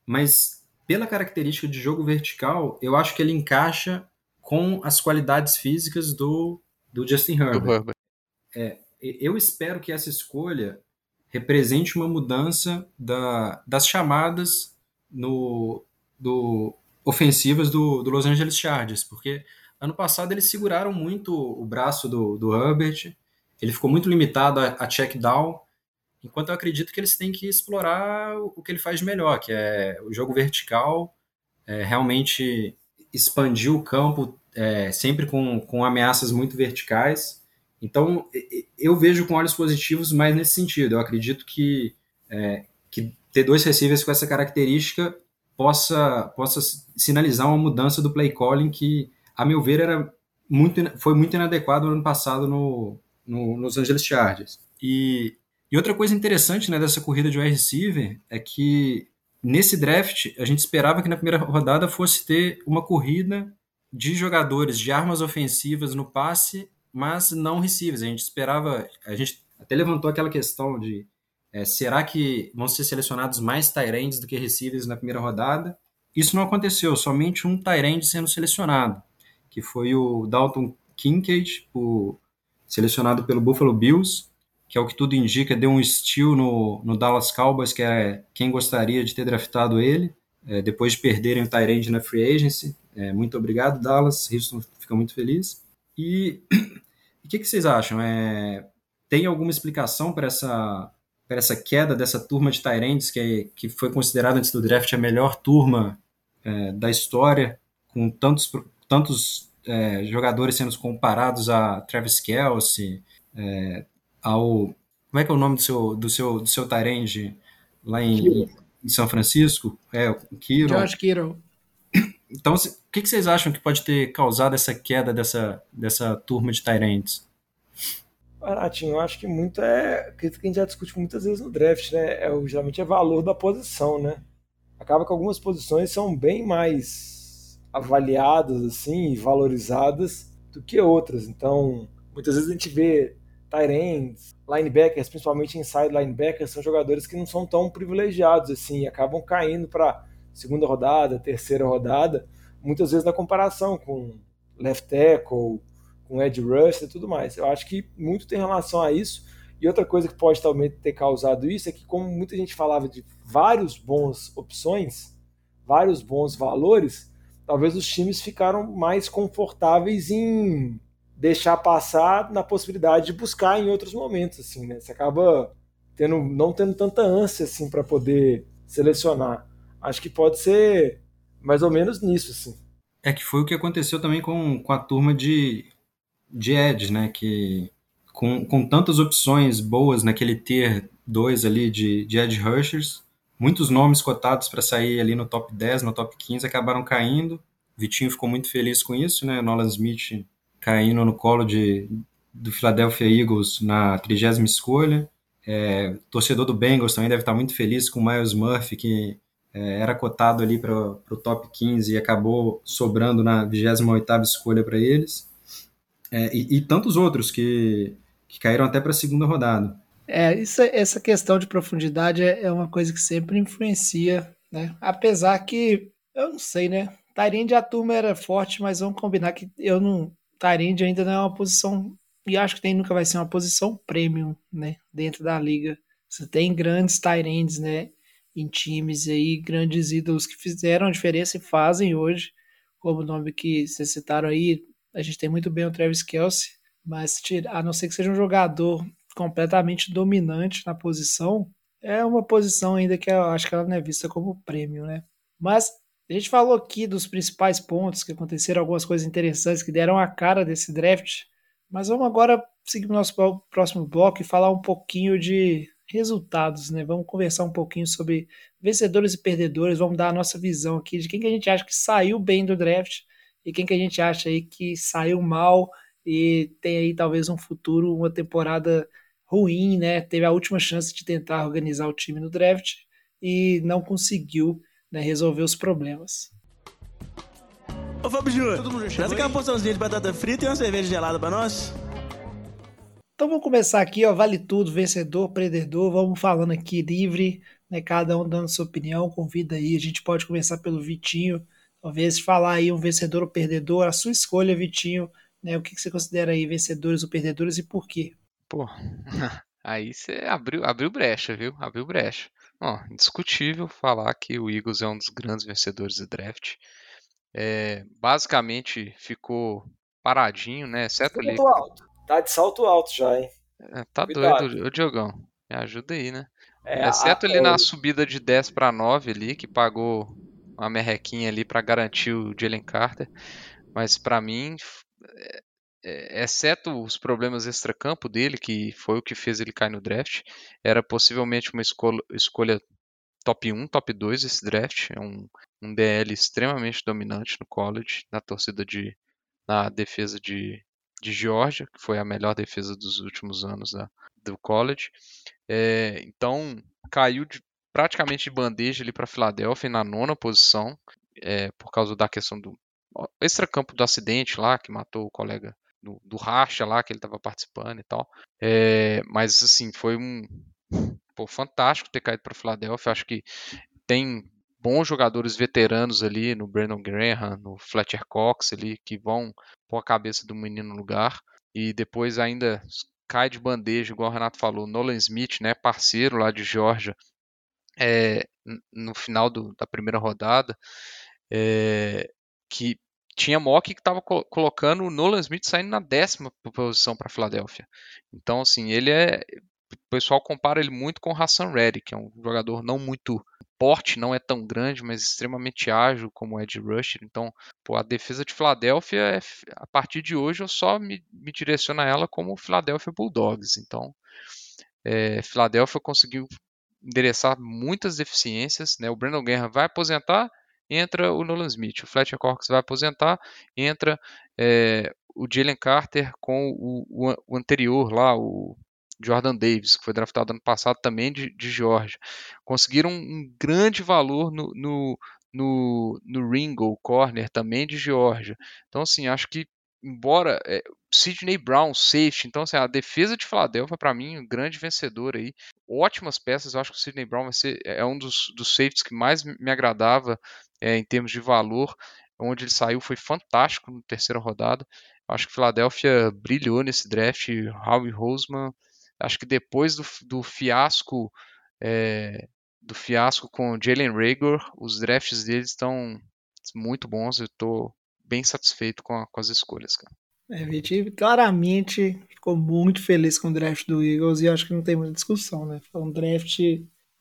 C: mas pela característica de jogo vertical, eu acho que ele encaixa com as qualidades físicas do, do Justin Herbert. Do Herbert. É, eu espero que essa escolha represente uma mudança da, das chamadas no, do, ofensivas do, do Los Angeles Chargers, porque ano passado eles seguraram muito o braço do, do Herbert, ele ficou muito limitado a, a check down, enquanto eu acredito que eles têm que explorar o que ele faz melhor, que é o jogo vertical, é, realmente expandir o campo é, sempre com, com ameaças muito verticais, então, eu vejo com olhos positivos mais nesse sentido. Eu acredito que, é, que ter dois receivers com essa característica possa, possa sinalizar uma mudança do play calling que, a meu ver, era muito, foi muito inadequado no ano passado no, no, nos Angeles Chargers. E, e outra coisa interessante né, dessa corrida de wide receiver é que nesse draft a gente esperava que na primeira rodada fosse ter uma corrida de jogadores de armas ofensivas no passe mas não receivers. A gente esperava, a gente até levantou aquela questão de é, será que vão ser selecionados mais Tyrands do que receivers na primeira rodada? Isso não aconteceu, somente um Tyrande sendo selecionado. que foi o Dalton Kincaid, o, selecionado pelo Buffalo Bills, que é o que tudo indica, deu um steal no, no Dallas Cowboys, que é quem gostaria de ter draftado ele, é, depois de perderem o Tyrande na free agency. É, muito obrigado, Dallas. Houston fica muito feliz. E o que, que, vocês acham? É, tem alguma explicação para essa, para essa queda dessa turma de Tyrands, que, que foi considerada antes do draft a melhor turma é, da história, com tantos, tantos é, jogadores sendo comparados a Travis Kelsey, é, ao. Como é que é o nome do seu, do seu, do seu Tyrande lá em, em, São Francisco? É, o Kiro.
A: George Kittle.
C: Então, o que, que, vocês acham que pode ter causado essa queda dessa, dessa turma de Tyrands?
D: Baratinho, eu acho que muito é. que a gente já discute muitas vezes no draft, né? É, geralmente é valor da posição, né? Acaba que algumas posições são bem mais avaliadas, assim, valorizadas do que outras. Então, muitas vezes a gente vê tight ends, linebackers, principalmente inside linebackers, são jogadores que não são tão privilegiados assim, acabam caindo para segunda rodada, terceira rodada, muitas vezes na comparação com left tackle, com edge rush e tudo mais. Eu acho que muito tem relação a isso. E outra coisa que pode também ter causado isso é que, como muita gente falava de vários bons opções, vários bons valores, talvez os times ficaram mais confortáveis em deixar passar na possibilidade de buscar em outros momentos, assim, né? Você acaba tendo, não tendo tanta ânsia, assim, para poder selecionar. Acho que pode ser mais ou menos nisso, assim.
C: É que foi o que aconteceu também com, com a turma de, de Edge, né? Que com, com tantas opções boas naquele tier 2 ali de, de Edge Rushers, muitos nomes cotados para sair ali no top 10, no top 15 acabaram caindo. Vitinho ficou muito feliz com isso, né? Nolan Smith caindo no colo de, do Philadelphia Eagles na trigésima escolha. É, torcedor do Bengals também deve estar muito feliz com o Miles Murphy, que é, era cotado ali para o top 15 e acabou sobrando na 28ª escolha para eles. É, e, e, tantos outros que, que caíram até para a segunda rodada.
A: É, isso, essa questão de profundidade é, é uma coisa que sempre influencia, né? Apesar que, eu não sei, né? Tyrande a turma era forte, mas vamos combinar que eu não, Tyrande ainda não é uma posição, e acho que nem nunca vai ser uma posição premium, né, dentro da liga. Você tem grandes Tyrands, né, em times aí, grandes ídolos que fizeram a diferença e fazem hoje, como o nome que vocês citaram aí, a gente tem muito bem o Travis Kelsey, mas a não ser que seja um jogador completamente dominante na posição, é uma posição ainda que eu acho que ela não é vista como prêmio, né? Mas a gente falou aqui dos principais pontos que aconteceram, algumas coisas interessantes que deram a cara desse draft, mas vamos agora seguir o nosso próximo bloco e falar um pouquinho de resultados, né? Vamos conversar um pouquinho sobre vencedores e perdedores, vamos dar a nossa visão aqui de quem que a gente acha que saiu bem do draft e quem que a gente acha aí que saiu mal e tem aí talvez um futuro, uma temporada ruim, né? Teve a última chance de tentar organizar o time no draft e não conseguiu né, resolver os problemas.
F: Ô Fábio Júnior, traz aquela porçãozinha de batata frita e uma cerveja gelada para nós.
A: Então vamos começar aqui, ó, vale tudo, vencedor, perdedor, vamos falando aqui livre, né, cada um dando sua opinião, convida aí, a gente pode começar pelo Vitinho, talvez falar aí um vencedor ou perdedor, a sua escolha, Vitinho, né, o que, que você considera aí vencedores ou perdedores e por quê?
B: Pô, aí você abriu, abriu brecha, viu? Abriu brecha. Ó, indiscutível falar que o Eagles é um dos grandes vencedores do draft. É, basicamente ficou paradinho, né? Exceto
D: ali. Alto. Tá de salto alto já, hein?
B: É, tá Cuidado. doido, o Diogão. Me ajuda aí, né? É, Exceto a, ali na subida de 10 para 9 ali, que pagou uma merrequinha ali para garantir o Jalen Carter. Mas para mim, é, exceto os problemas extracampo dele, que foi o que fez ele cair no draft, era possivelmente uma escolha, escolha top 1, top 2 esse draft. É um, um DL extremamente dominante no college, na torcida de. na defesa de, de Georgia, que foi a melhor defesa dos últimos anos da, do college. É, então caiu de, praticamente de bandeja ali para Filadélfia na nona posição, é, por causa da questão do extracampo do acidente lá que matou o colega do, do racha lá que ele estava participando e tal. É, mas assim, foi um pô, fantástico ter caído para Filadélfia. Acho que tem bons jogadores veteranos ali no Brandon Graham, no Fletcher Cox ali, que vão pôr a cabeça do menino no lugar. E depois ainda cai de bandeja, igual o Renato falou, Nolan Smith, né, parceiro lá de Georgia, é, no final do, da primeira rodada, é, que tinha mock que estava co colocando o Nolan Smith saindo na décima posição para Filadélfia. Então, assim, ele é. O pessoal compara ele muito com o Hassan Reddick, que é um jogador não muito porte, não é tão grande, mas extremamente ágil como Ed Rusher. Então, pô, a defesa de Filadélfia, é, a partir de hoje, eu só me, me direciono a ela como Philadelphia Bulldogs. Então, é, Filadélfia conseguiu endereçar muitas deficiências. Né? O Brandon Guerra vai aposentar, entra o Nolan Smith. O Fletcher Cox vai aposentar, entra é, o Jalen Carter com o, o, o, anterior lá, o Jordan Davis, que foi draftado ano passado também de, de Georgia. Conseguiram um grande valor no, no, no, no Ringo Corner, também de Georgia. Então, assim, acho que embora é, Sidney Brown, safety, então assim, a defesa de Philadelphia para mim um grande vencedor aí, ótimas peças, eu acho que o Sidney Brown vai ser é um dos, dos safeties que mais me agradava é, em termos de valor, onde ele saiu foi fantástico na terceira rodada, acho que Philadelphia brilhou nesse draft, Howie Roseman, acho que depois do, do fiasco é, do fiasco com Jalen Rager, os drafts deles estão muito bons, eu estou bem satisfeito com, a, com as escolhas, cara.
A: É, Viti claramente ficou muito feliz com o draft do Eagles e acho que não tem muita discussão, né? Foi um draft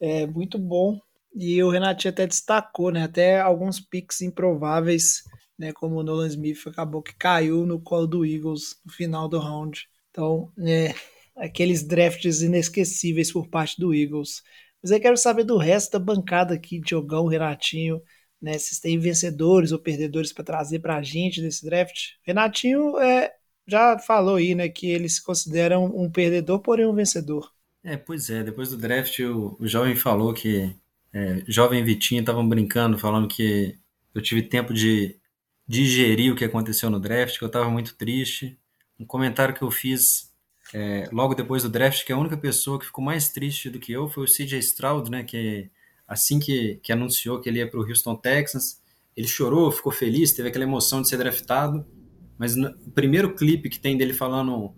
A: é, muito bom e o Renatinho até destacou, né? Até alguns picks improváveis, né? Como o Nolan Smith acabou que caiu no colo do Eagles no final do round. Então, é, aqueles drafts inesquecíveis por parte do Eagles. Mas eu quero saber do resto da bancada aqui, Diogão, Renatinho né? Vocês têm vencedores ou perdedores para trazer para a gente desse draft? Renatinho é, já falou aí, né, que ele se considera um, um, perdedor, porém um vencedor.
C: É, pois é. Depois do draft, o, o jovem falou que é, jovem Vitinho estavam brincando, falando que eu tive tempo de digerir o que aconteceu no draft, que eu estava muito triste. Um comentário que eu fiz é, logo depois do draft, que a única pessoa que ficou mais triste do que eu foi o CJ Stroud, né, que assim que, que anunciou que ele ia para o Houston Texans, ele chorou, ficou feliz, teve aquela emoção de ser draftado, mas no primeiro clipe que tem dele falando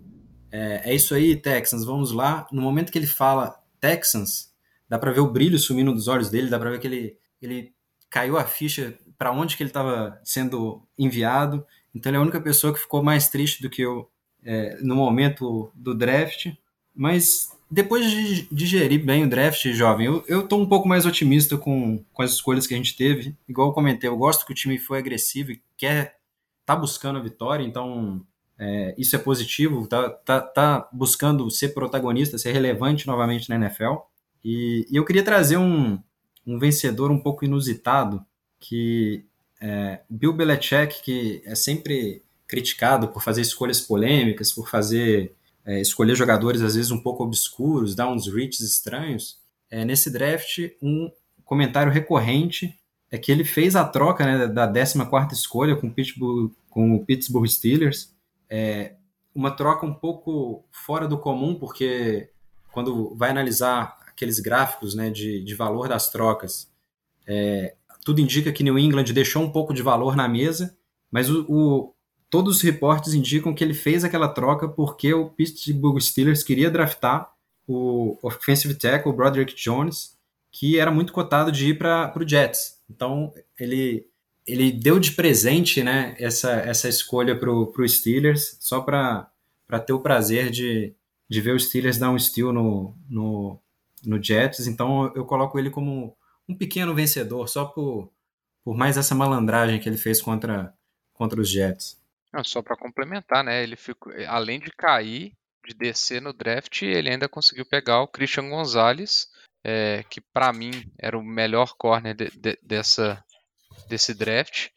C: é, é isso aí, Texans, vamos lá, no momento que ele fala Texans, dá para ver o brilho sumindo dos olhos dele, dá para ver que ele, ele caiu a ficha para onde que ele estava sendo enviado, então ele é a única pessoa que ficou mais triste do que eu é, no momento do draft, mas depois de digerir bem o draft, jovem, eu, eu tô um pouco mais otimista com, com as escolhas que a gente teve. Igual eu comentei, eu gosto que o time foi agressivo e quer tá buscando a vitória, então é, isso é positivo, tá, tá, tá buscando ser protagonista, ser relevante novamente na NFL. E, e eu queria trazer um, um vencedor um pouco inusitado, que é, Bill Belichick, que é sempre criticado por fazer escolhas polêmicas, por fazer é, escolher jogadores às vezes um pouco obscuros, dar uns reaches estranhos. É, nesse draft, um comentário recorrente é que ele fez a troca né, da 14 escolha com, Pittsburgh, com o Pittsburgh Steelers. É, uma troca um pouco fora do comum, porque quando vai analisar aqueles gráficos né, de, de valor das trocas, é, tudo indica que New England deixou um pouco de valor na mesa, mas o, o, todos os reportes indicam que ele fez aquela troca porque o Pittsburgh Steelers queria draftar o offensive tackle Broderick Jones, que era muito cotado de ir para o Jets. Então ele ele deu de presente, né, essa essa escolha para o Steelers só para ter o prazer de, de ver o Steelers dar um steal no, no, no Jets. Então eu coloco ele como um pequeno vencedor só por, por mais essa malandragem que ele fez contra contra os Jets.
B: Não, só para complementar, né? Ele ficou, eh, além de cair, de descer no draft, ele ainda conseguiu pegar o Christian Gonzalez, é, que para mim era o melhor corner de, de, dessa, desse draft.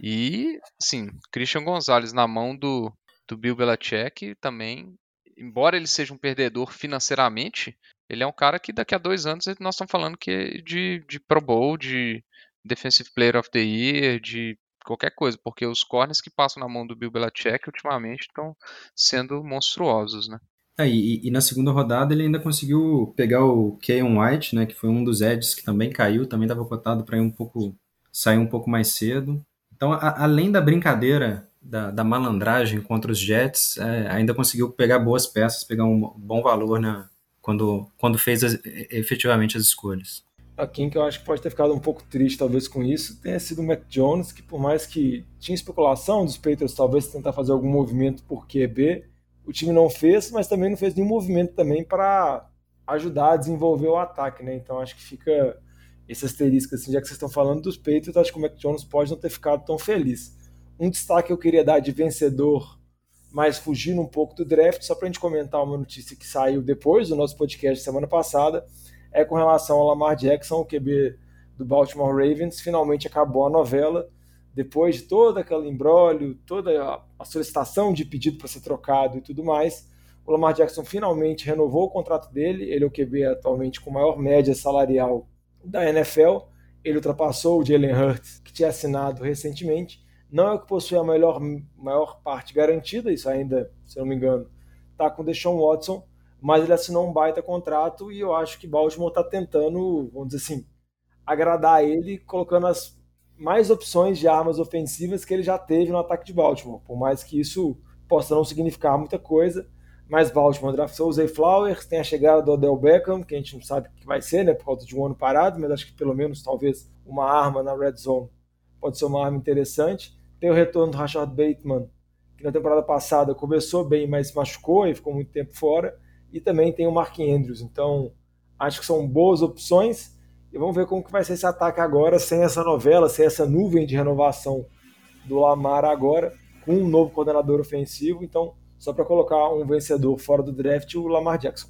B: E, sim, Christian Gonzalez na mão do, do Bill Belichick também, embora ele seja um perdedor financeiramente, ele é um cara que daqui a dois anos nós estamos falando que é de, de Pro Bowl, de Defensive Player of the Year, de qualquer coisa, porque os corners que passam na mão do Bill Belichick ultimamente estão sendo monstruosos, né?
C: É, e, e, na segunda rodada ele ainda conseguiu pegar o Keon White, né, que foi um dos edges que também caiu, também estava cotado para ir um pouco sair um pouco mais cedo. Então, a, além da brincadeira da, da malandragem contra os Jets, é, ainda conseguiu pegar boas peças, pegar um bom valor na, quando, quando fez as, efetivamente as escolhas.
D: A quem que eu acho que pode ter ficado um pouco triste talvez com isso tenha sido o Mac Jones, que por mais que tinha especulação dos Patriots talvez tentar fazer algum movimento por QB, o time não fez, mas também não fez nenhum movimento também para ajudar a desenvolver o ataque, né? Então acho que fica esse asterisco, assim, já que vocês estão falando dos Patriots, acho que o Mac Jones pode não ter ficado tão feliz. Um destaque que eu queria dar de vencedor, mas fugindo um pouco do draft, só para a gente comentar uma notícia que saiu depois do nosso podcast semana passada, é com relação ao Lamar Jackson, o QB do Baltimore Ravens. Finalmente acabou a novela, depois de todo aquele embrólio, toda a solicitação de pedido para ser trocado e tudo mais. O Lamar Jackson finalmente renovou o contrato dele. Ele é o QB atualmente com maior média salarial da NFL. Ele ultrapassou o Jalen Hurts, que tinha assinado recentemente. Não é o que possui a melhor, maior parte garantida, isso ainda, se não me engano, está com o Deshaun Watson, mas ele assinou um baita contrato e eu acho que Baltimore está tentando, vamos dizer assim, agradar ele, colocando as mais opções de armas ofensivas que ele já teve no ataque de Baltimore, por mais que isso possa não significar muita coisa, mas Baltimore draftou o Zay Flowers, tem a chegada do Odell Beckham, que a gente não sabe o que vai ser, né, por causa de um ano parado, mas acho que pelo menos talvez uma arma na red zone pode ser uma arma interessante. Tem o retorno do Rashad Bateman, que na temporada passada começou bem, mas se machucou e ficou muito tempo fora e também tem o Mark Andrews. Então, acho que são boas opções. E vamos ver como que vai ser esse ataque agora, sem essa novela, sem essa nuvem de renovação do Lamar agora, com um novo coordenador ofensivo. Então, só para colocar um vencedor fora do draft, o Lamar Jackson.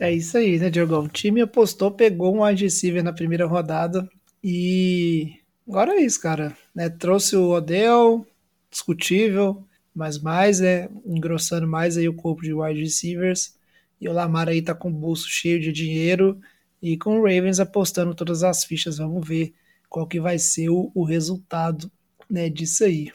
A: É isso aí, né, Diogão? O time apostou, pegou um wide receiver na primeira rodada e agora é isso, cara. Né, trouxe o Odell, discutível, mas mais, né, engrossando mais aí o corpo de wide receivers. E o Lamar aí tá com o bolso cheio de dinheiro e com o Ravens apostando todas as fichas. Vamos ver qual que vai ser o, o resultado né, disso aí.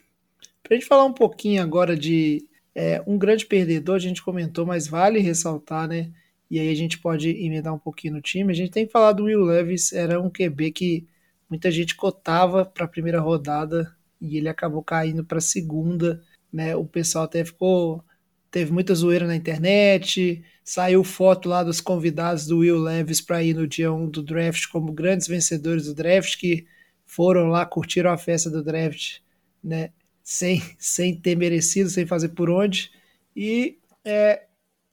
A: Para a gente falar um pouquinho agora de é, um grande perdedor, a gente comentou, mas vale ressaltar, né? E aí a gente pode emendar um pouquinho no time. A gente tem que falar do Will Levis, era um QB que muita gente cotava para a primeira rodada e ele acabou caindo para a segunda, né? O pessoal até ficou teve muita zoeira na internet, saiu foto lá dos convidados do Will Levis para ir no dia 1 do draft como grandes vencedores do draft que foram lá, curtiram a festa do draft, né? Sem, sem ter merecido, sem fazer por onde. E é,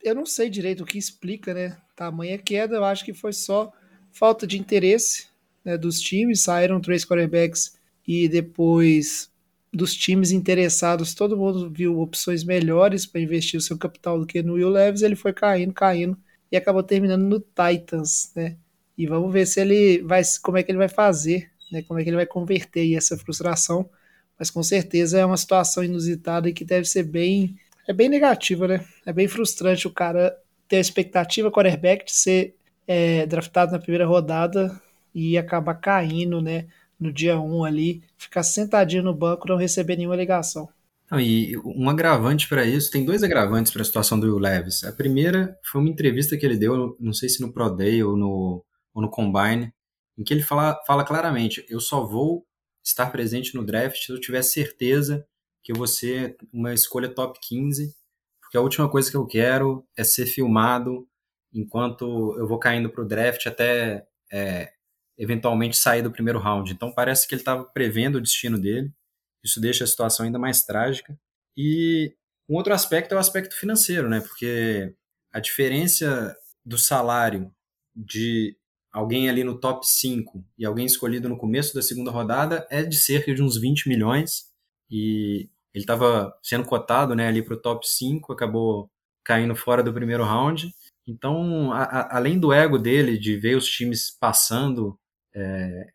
A: eu não sei direito o que explica, né? Tamanha queda, eu acho que foi só falta de interesse né, dos times. Saíram três quarterbacks e depois dos times interessados, todo mundo viu opções melhores para investir o seu capital do que no Will Levis, ele foi caindo, caindo e acabou terminando no Titans, né? E vamos ver se ele vai, como é que ele vai fazer, né? Como é que ele vai converter essa frustração. Mas com certeza é uma situação inusitada e que deve ser bem, é bem negativa, né? É bem frustrante o cara ter a expectativa quarterback de ser é, draftado na primeira rodada e acabar caindo, né? No dia 1 ali, ficar sentadinho no banco, não receber nenhuma ligação.
C: Não, e um agravante para isso, tem dois agravantes para a situação do Will Levis. A primeira foi uma entrevista que ele deu, não sei se no Pro Day ou no, ou no Combine, em que ele fala, fala claramente: eu só vou estar presente no draft se eu tiver certeza que eu vou ser uma escolha top 15, porque a última coisa que eu quero é ser filmado enquanto eu vou caindo para o draft até é, eventualmente sair do primeiro round. Então parece que ele estava prevendo o destino dele. Isso deixa a situação ainda mais trágica. E um outro aspecto é o aspecto financeiro, né? Porque a diferença do salário de alguém ali no top 5 e alguém escolhido no começo da segunda rodada é de cerca de uns 20 milhões. E ele estava sendo cotado né, ali para o top 5, acabou caindo fora do primeiro round. Então, a, a, além do ego dele de ver os times passando é,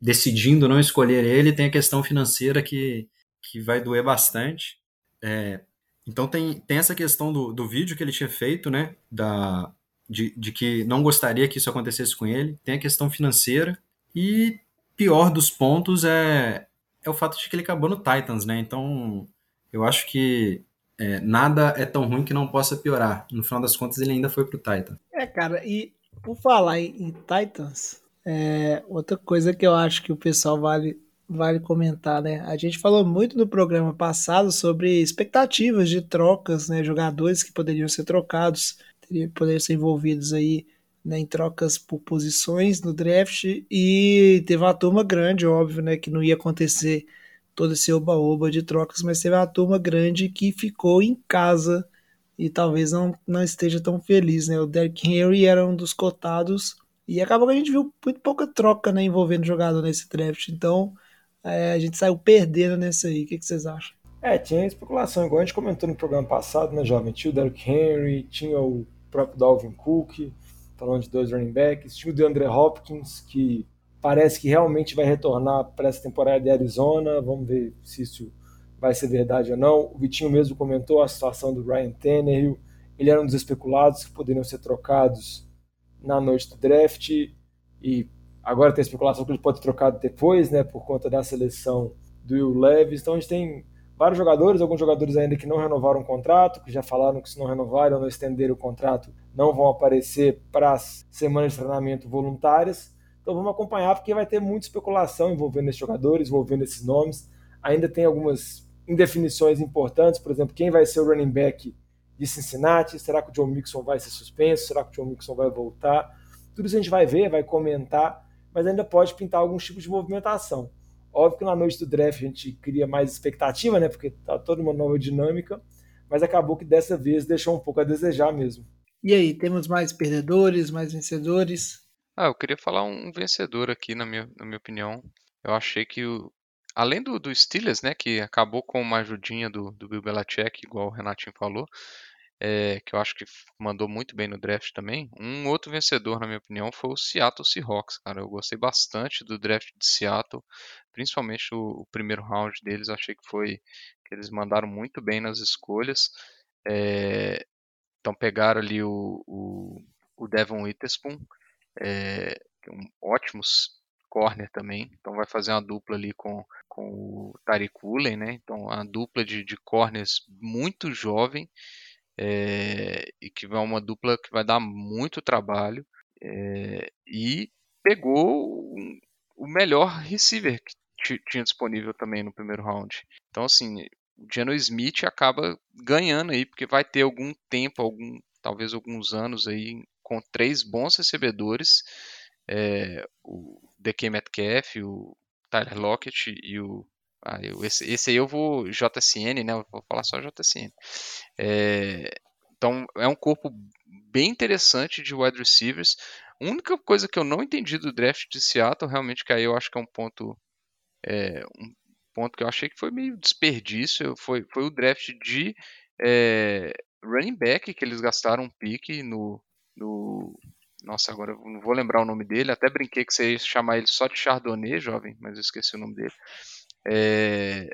C: decidindo não escolher ele, tem a questão financeira que, que vai doer bastante. É, então tem, tem essa questão do, do vídeo que ele tinha feito, né? Da, de, de que não gostaria que isso acontecesse com ele. Tem a questão financeira. E pior dos pontos é, é o fato de que ele acabou no Titans, né? Então eu acho que é, nada é tão ruim que não possa piorar. No final das contas, ele ainda foi pro Titan.
A: É, cara, e por falar em, em Titans, é, outra coisa que eu acho que o pessoal vale, vale comentar, né? A gente falou muito no programa passado sobre expectativas de trocas, né? Jogadores que poderiam ser trocados, poderiam ser envolvidos aí né, em trocas por posições no draft e teve uma turma grande, óbvio, né? Que não ia acontecer todo esse oba-oba de trocas, mas teve uma turma grande que ficou em casa e talvez não, não esteja tão feliz, né? O Derrick Henry era um dos cotados e acabou que a gente viu muito pouca troca, né, envolvendo jogador nesse draft. Então, é, a gente saiu perdendo nessa aí. O que, que, vocês acham?
D: É, tinha especulação, igual a gente comentou no programa passado, né, jovem? Tinha o Derrick Henry, tinha o próprio Dalvin Cook, falando de dois running backs, tinha o DeAndre Hopkins, que parece que realmente vai retornar para essa temporada de Arizona. Vamos ver se isso vai ser verdade ou não. O Vitinho mesmo comentou a situação do Ryan Tannehill. Ele era um dos especulados que poderiam ser trocados na noite do draft e agora tem a especulação que ele pode ser trocado depois, né, por conta da seleção do Will Levis. Então a gente tem vários jogadores, alguns jogadores ainda que não renovaram o contrato, que já falaram que se não renovarem ou não estenderem o contrato, não vão aparecer para as semanas de treinamento voluntárias. Então vamos acompanhar porque vai ter muita especulação envolvendo esses jogadores, envolvendo esses nomes. Ainda tem algumas indefinições importantes, por exemplo, quem vai ser o running back de Cincinnati? Será que o John Mixon vai ser suspenso? Será que o John Mixon vai voltar? Tudo isso a gente vai ver, vai comentar, mas ainda pode pintar alguns tipos de movimentação. Óbvio que na noite do draft a gente cria mais expectativa, né? Porque tá toda uma nova dinâmica, mas acabou que dessa vez deixou um pouco a desejar mesmo.
A: E aí, temos mais perdedores, mais vencedores?
B: Ah, eu queria falar um vencedor aqui, na minha, na minha opinião. Eu achei que o, além do, do Steelers, né, que acabou com uma ajudinha do, do Bill Belichick, igual o Renatinho falou, é, que eu acho que mandou muito bem no draft também. Um outro vencedor, na minha opinião, foi o Seattle Seahawks, cara. Eu gostei bastante do draft de Seattle, principalmente o, o primeiro round deles. Achei que foi que eles mandaram muito bem nas escolhas. É, então pegaram ali o, o, o Devon Witherspoon, é, um ótimos corner também, então vai fazer uma dupla ali com, com o Tariq Woolen, né? Então uma dupla de, de corners muito jovem é, e que vai uma dupla que vai dar muito trabalho é, e pegou um, o melhor receiver que tinha disponível também no primeiro round. Então assim, o Geno Smith acaba ganhando aí porque vai ter algum tempo, algum talvez alguns anos aí com três bons recebedores, é, o DK Metcalf, o Tyler Lockett e o. Ah, eu, esse, esse aí eu vou JSN, né? Eu vou falar só JSN. É, então é um corpo bem interessante de wide receivers. A única coisa que eu não entendi do draft de Seattle, realmente, que aí eu acho que é um ponto. É, um ponto que eu achei que foi meio desperdício, foi, foi o draft de é, running back, que eles gastaram um pique no, no nossa, agora eu não vou lembrar o nome dele. Até brinquei que você ia chamar ele só de Chardonnay, jovem, mas eu esqueci o nome dele. É...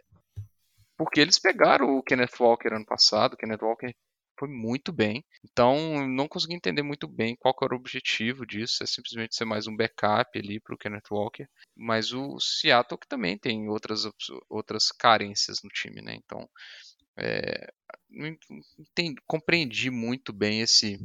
B: Porque eles pegaram o Kenneth Walker ano passado. O Kenneth Walker foi muito bem. Então, não consegui entender muito bem qual era o objetivo disso. É simplesmente ser mais um backup ali para o Kenneth Walker. Mas o Seattle que também tem outras, outras carências no time, né? Então, é... não entendi, compreendi muito bem esse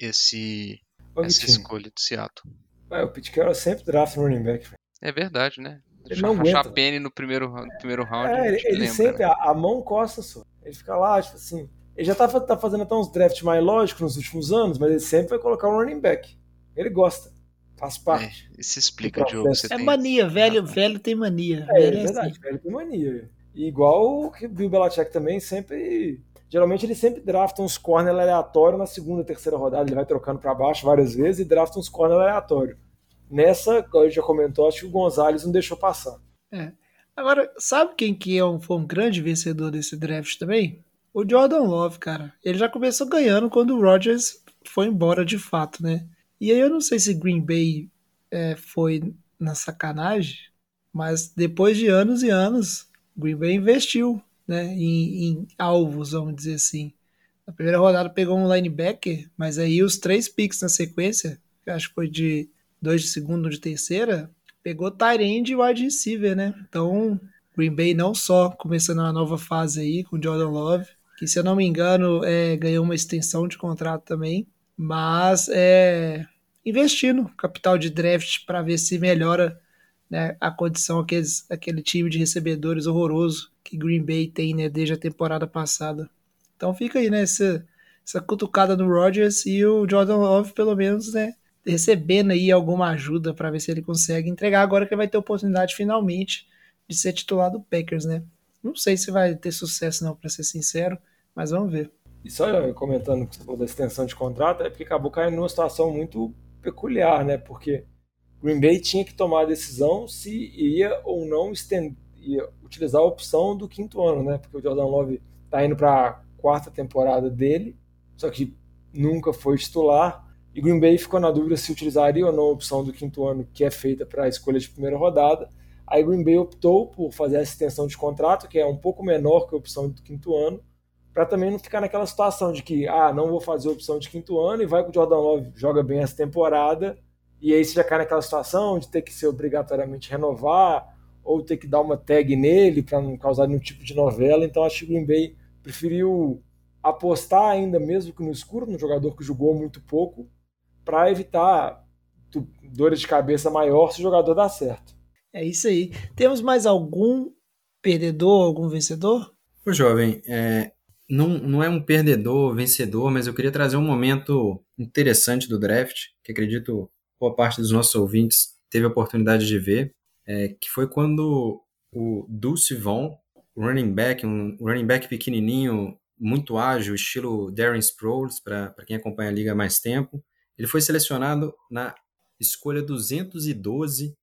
B: esse Ô, essa Vitinho. escolha de Seattle.
D: o Pete Carroll sempre draft running back.
B: É verdade, né?
D: Ele não aguenta.
B: Penny no primeiro, no primeiro round.
D: É, ele, ele lembra, sempre, né? a, a, mão costa só. Ele fica lá, tipo assim. Ele já tá, tá fazendo até uns drafts mais lógicos nos últimos anos, mas ele sempre vai colocar um running back. Ele gosta. Faz parte.
B: É, isso explica, Diogo.
A: É mania, velho, velho tem mania.
D: É, velho é, é verdade, assim. velho tem mania. E igual o Bill Belichick também sempre Geralmente ele sempre drafta uns corner aleatórios na segunda, terceira rodada. Ele vai trocando para baixo várias vezes e drafta uns corner aleatórios. Nessa, como já comentou, acho que o Gonzalez não deixou passar.
A: É. Agora, sabe quem que é um, foi um grande vencedor desse draft também? O Jordan Love, cara. Ele já começou ganhando quando o Rodgers foi embora de fato, né? E aí eu não sei se Green Bay é, foi na sacanagem, mas depois de anos e anos, Green Bay investiu né, em, em, alvos, vamos dizer assim. Na primeira rodada pegou um linebacker, mas aí os três picks na sequência, acho que foi de dois de segunda, um de terceira, pegou Tyrande e wide receiver, né? Então, Green Bay não só começando uma nova fase aí com Jordan Love, que se eu não me engano é, ganhou uma extensão de contrato também, mas é investindo capital de draft para ver se melhora né, a condição aqueles, aquele time de recebedores horroroso que Green Bay tem né, desde a temporada passada. Então fica aí né, essa, essa cutucada no Rodgers e o Jordan Love pelo menos né, recebendo aí alguma ajuda para ver se ele consegue entregar agora que vai ter oportunidade finalmente de ser titular do Packers, né? Não sei se vai ter sucesso não, para ser sincero, mas vamos ver.
D: E só comentando que você falou da extensão de contrato, é porque acabou caindo numa situação muito peculiar, né? Porque Green Bay tinha que tomar a decisão se ia ou não estender, ia utilizar a opção do quinto ano, né? Porque o Jordan Love está indo para a quarta temporada dele, só que nunca foi titular. E Green Bay ficou na dúvida se utilizaria ou não a opção do quinto ano, que é feita para a escolha de primeira rodada. Aí Green Bay optou por fazer essa extensão de contrato, que é um pouco menor que a opção do quinto ano, para também não ficar naquela situação de que, ah, não vou fazer a opção de quinto ano e vai com o Jordan Love, joga bem essa temporada, e aí você já cai naquela situação de ter que ser obrigatoriamente renovar, ou ter que dar uma tag nele para não causar nenhum tipo de novela. Então acho que o Green Bay preferiu apostar ainda mesmo que no escuro, no jogador que jogou muito pouco, para evitar dores de cabeça maior se o jogador dá certo.
A: É isso aí. Temos mais algum perdedor, algum vencedor?
C: Ô, jovem, é, não, não é um perdedor, vencedor, mas eu queria trazer um momento interessante do draft, que acredito boa parte dos nossos ouvintes teve a oportunidade de ver, é, que foi quando o Dulce Vaughn, running back, um running back pequenininho, muito ágil, estilo Darren Sproles, para quem acompanha a liga há mais tempo, ele foi selecionado na escolha 212.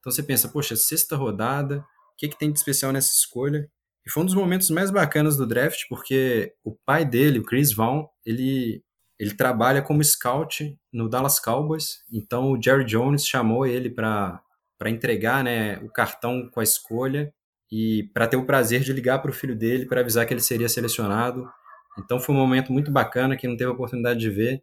C: Então você pensa, poxa, sexta rodada, o que, que tem de especial nessa escolha? E foi um dos momentos mais bacanas do draft, porque o pai dele, o Chris Vaughn, ele, ele trabalha como scout no Dallas Cowboys. Então o Jerry Jones chamou ele para entregar né, o cartão com a escolha e para ter o prazer de ligar para o filho dele para avisar que ele seria selecionado. Então foi um momento muito bacana, que não teve a oportunidade de ver.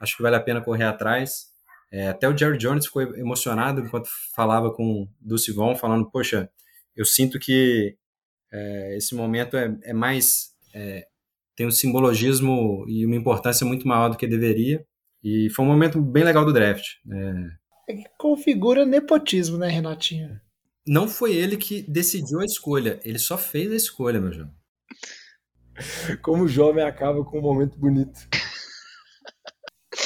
C: Acho que vale a pena correr atrás. É, até o Jerry Jones ficou emocionado enquanto falava com o Dulce falando, poxa, eu sinto que é, esse momento é, é mais. É, tem um simbologismo e uma importância muito maior do que deveria. E foi um momento bem legal do draft.
A: É, configura nepotismo, né, Renatinho?
C: Não foi ele que decidiu a escolha, ele só fez a escolha, meu jovem.
D: Como o jovem acaba com um momento bonito.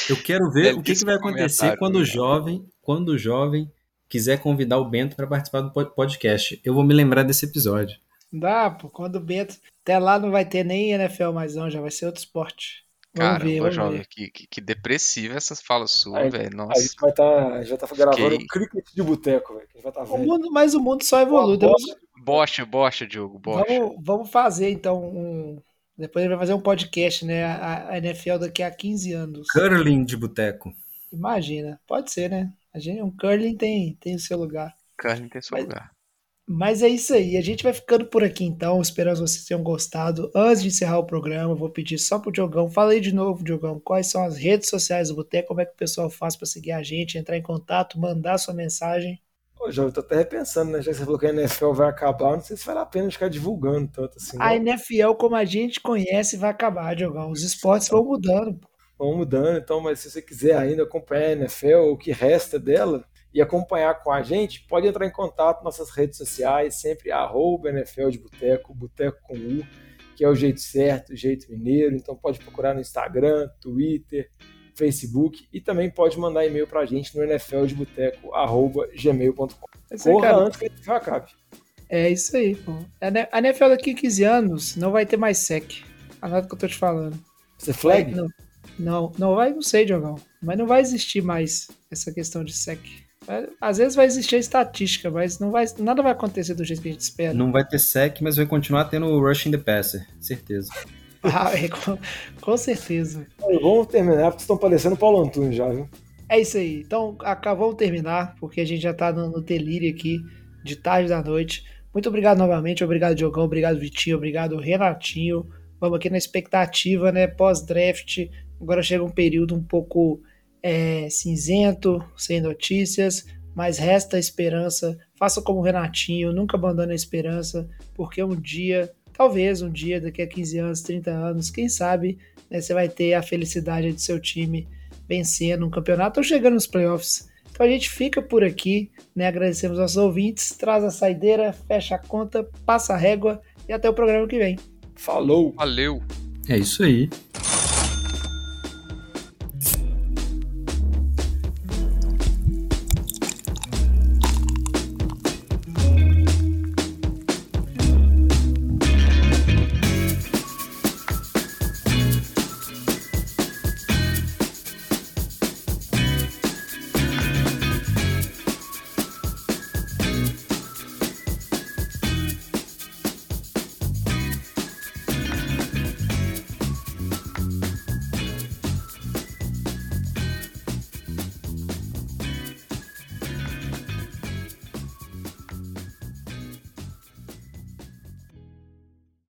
C: Eu quero ver Deve o que, que vai acontecer quando o jovem, quando o jovem quiser convidar o Bento para participar do podcast. Eu vou me lembrar desse episódio.
A: Dá, pô, quando o Bento. Até lá não vai ter nem NFL mais, não, já vai ser outro esporte.
B: Vamos Caramba, ver, vamos jovem, ver. Que, que, que depressiva essas falas suas, velho. Nossa. A
D: gente vai tá, já tá gravando o cricket de boteco, velho. Tá
A: o mundo, mas o mundo só evolui.
B: Bocha, bocha, Diogo, bocha.
A: Vamos, vamos fazer então um. Depois ele vai fazer um podcast, né? A, a NFL daqui a 15 anos.
C: Curling de boteco.
A: Imagina, pode ser, né? A gente, um curling tem, tem o seu lugar.
B: Curling tem o seu mas, lugar.
A: Mas é isso aí, a gente vai ficando por aqui então. Espero que vocês tenham gostado. Antes de encerrar o programa, vou pedir só pro Diogão. Fala aí de novo, Diogão, quais são as redes sociais do Boteco, como é que o pessoal faz para seguir a gente, entrar em contato, mandar sua mensagem.
D: Ô, João, eu tô até repensando, né? Já que você falou que a NFL vai acabar, não sei se vale a pena ficar divulgando tanto assim.
A: A NFL, como a gente conhece, vai acabar, Diogão. Os esportes vão mudando.
D: Vão mudando, então, mas se você quiser ainda acompanhar a NFL, o que resta dela, e acompanhar com a gente, pode entrar em contato nas nossas redes sociais, sempre arroba NFL de Boteco, Boteco com U, que é o jeito certo, o jeito mineiro. Então pode procurar no Instagram, Twitter, Facebook e também pode mandar e-mail para a gente no nfldeboteco.gmail.com. Corra antes que a acabe.
A: É isso aí, pô. A NFL daqui a 15 anos não vai ter mais sec. Anota o que eu tô te falando.
D: Você flag?
A: Não, não, não vai, não sei, Diogão. Mas não vai existir mais essa questão de sec. Às vezes vai existir a estatística, mas não vai, nada vai acontecer do jeito que a gente espera.
C: Não vai ter sec, mas vai continuar tendo o rushing the passer, certeza.
A: ah, é, com, com, certeza.
D: Vamos terminar, porque estão parecendo Paulo Antunes já, viu?
A: É isso aí. Então, acabamos terminar, porque a gente já tá no, no delírio aqui, de tarde da noite. Muito obrigado novamente, obrigado Diogão, obrigado Vitinho, obrigado Renatinho. Vamos aqui na expectativa, né? Pós-draft. Agora chega um período um pouco é, cinzento, sem notícias, mas resta a esperança. Faça como o Renatinho, nunca abandone a esperança, porque um dia talvez um dia, daqui a 15 anos, 30 anos, quem sabe, né, você vai ter a felicidade de seu time vencendo um campeonato ou chegando nos playoffs. Então a gente fica por aqui, né? Agradecemos aos ouvintes, traz a saideira, fecha a conta, passa a régua e até o programa que vem.
D: Falou!
B: Valeu!
C: É isso aí.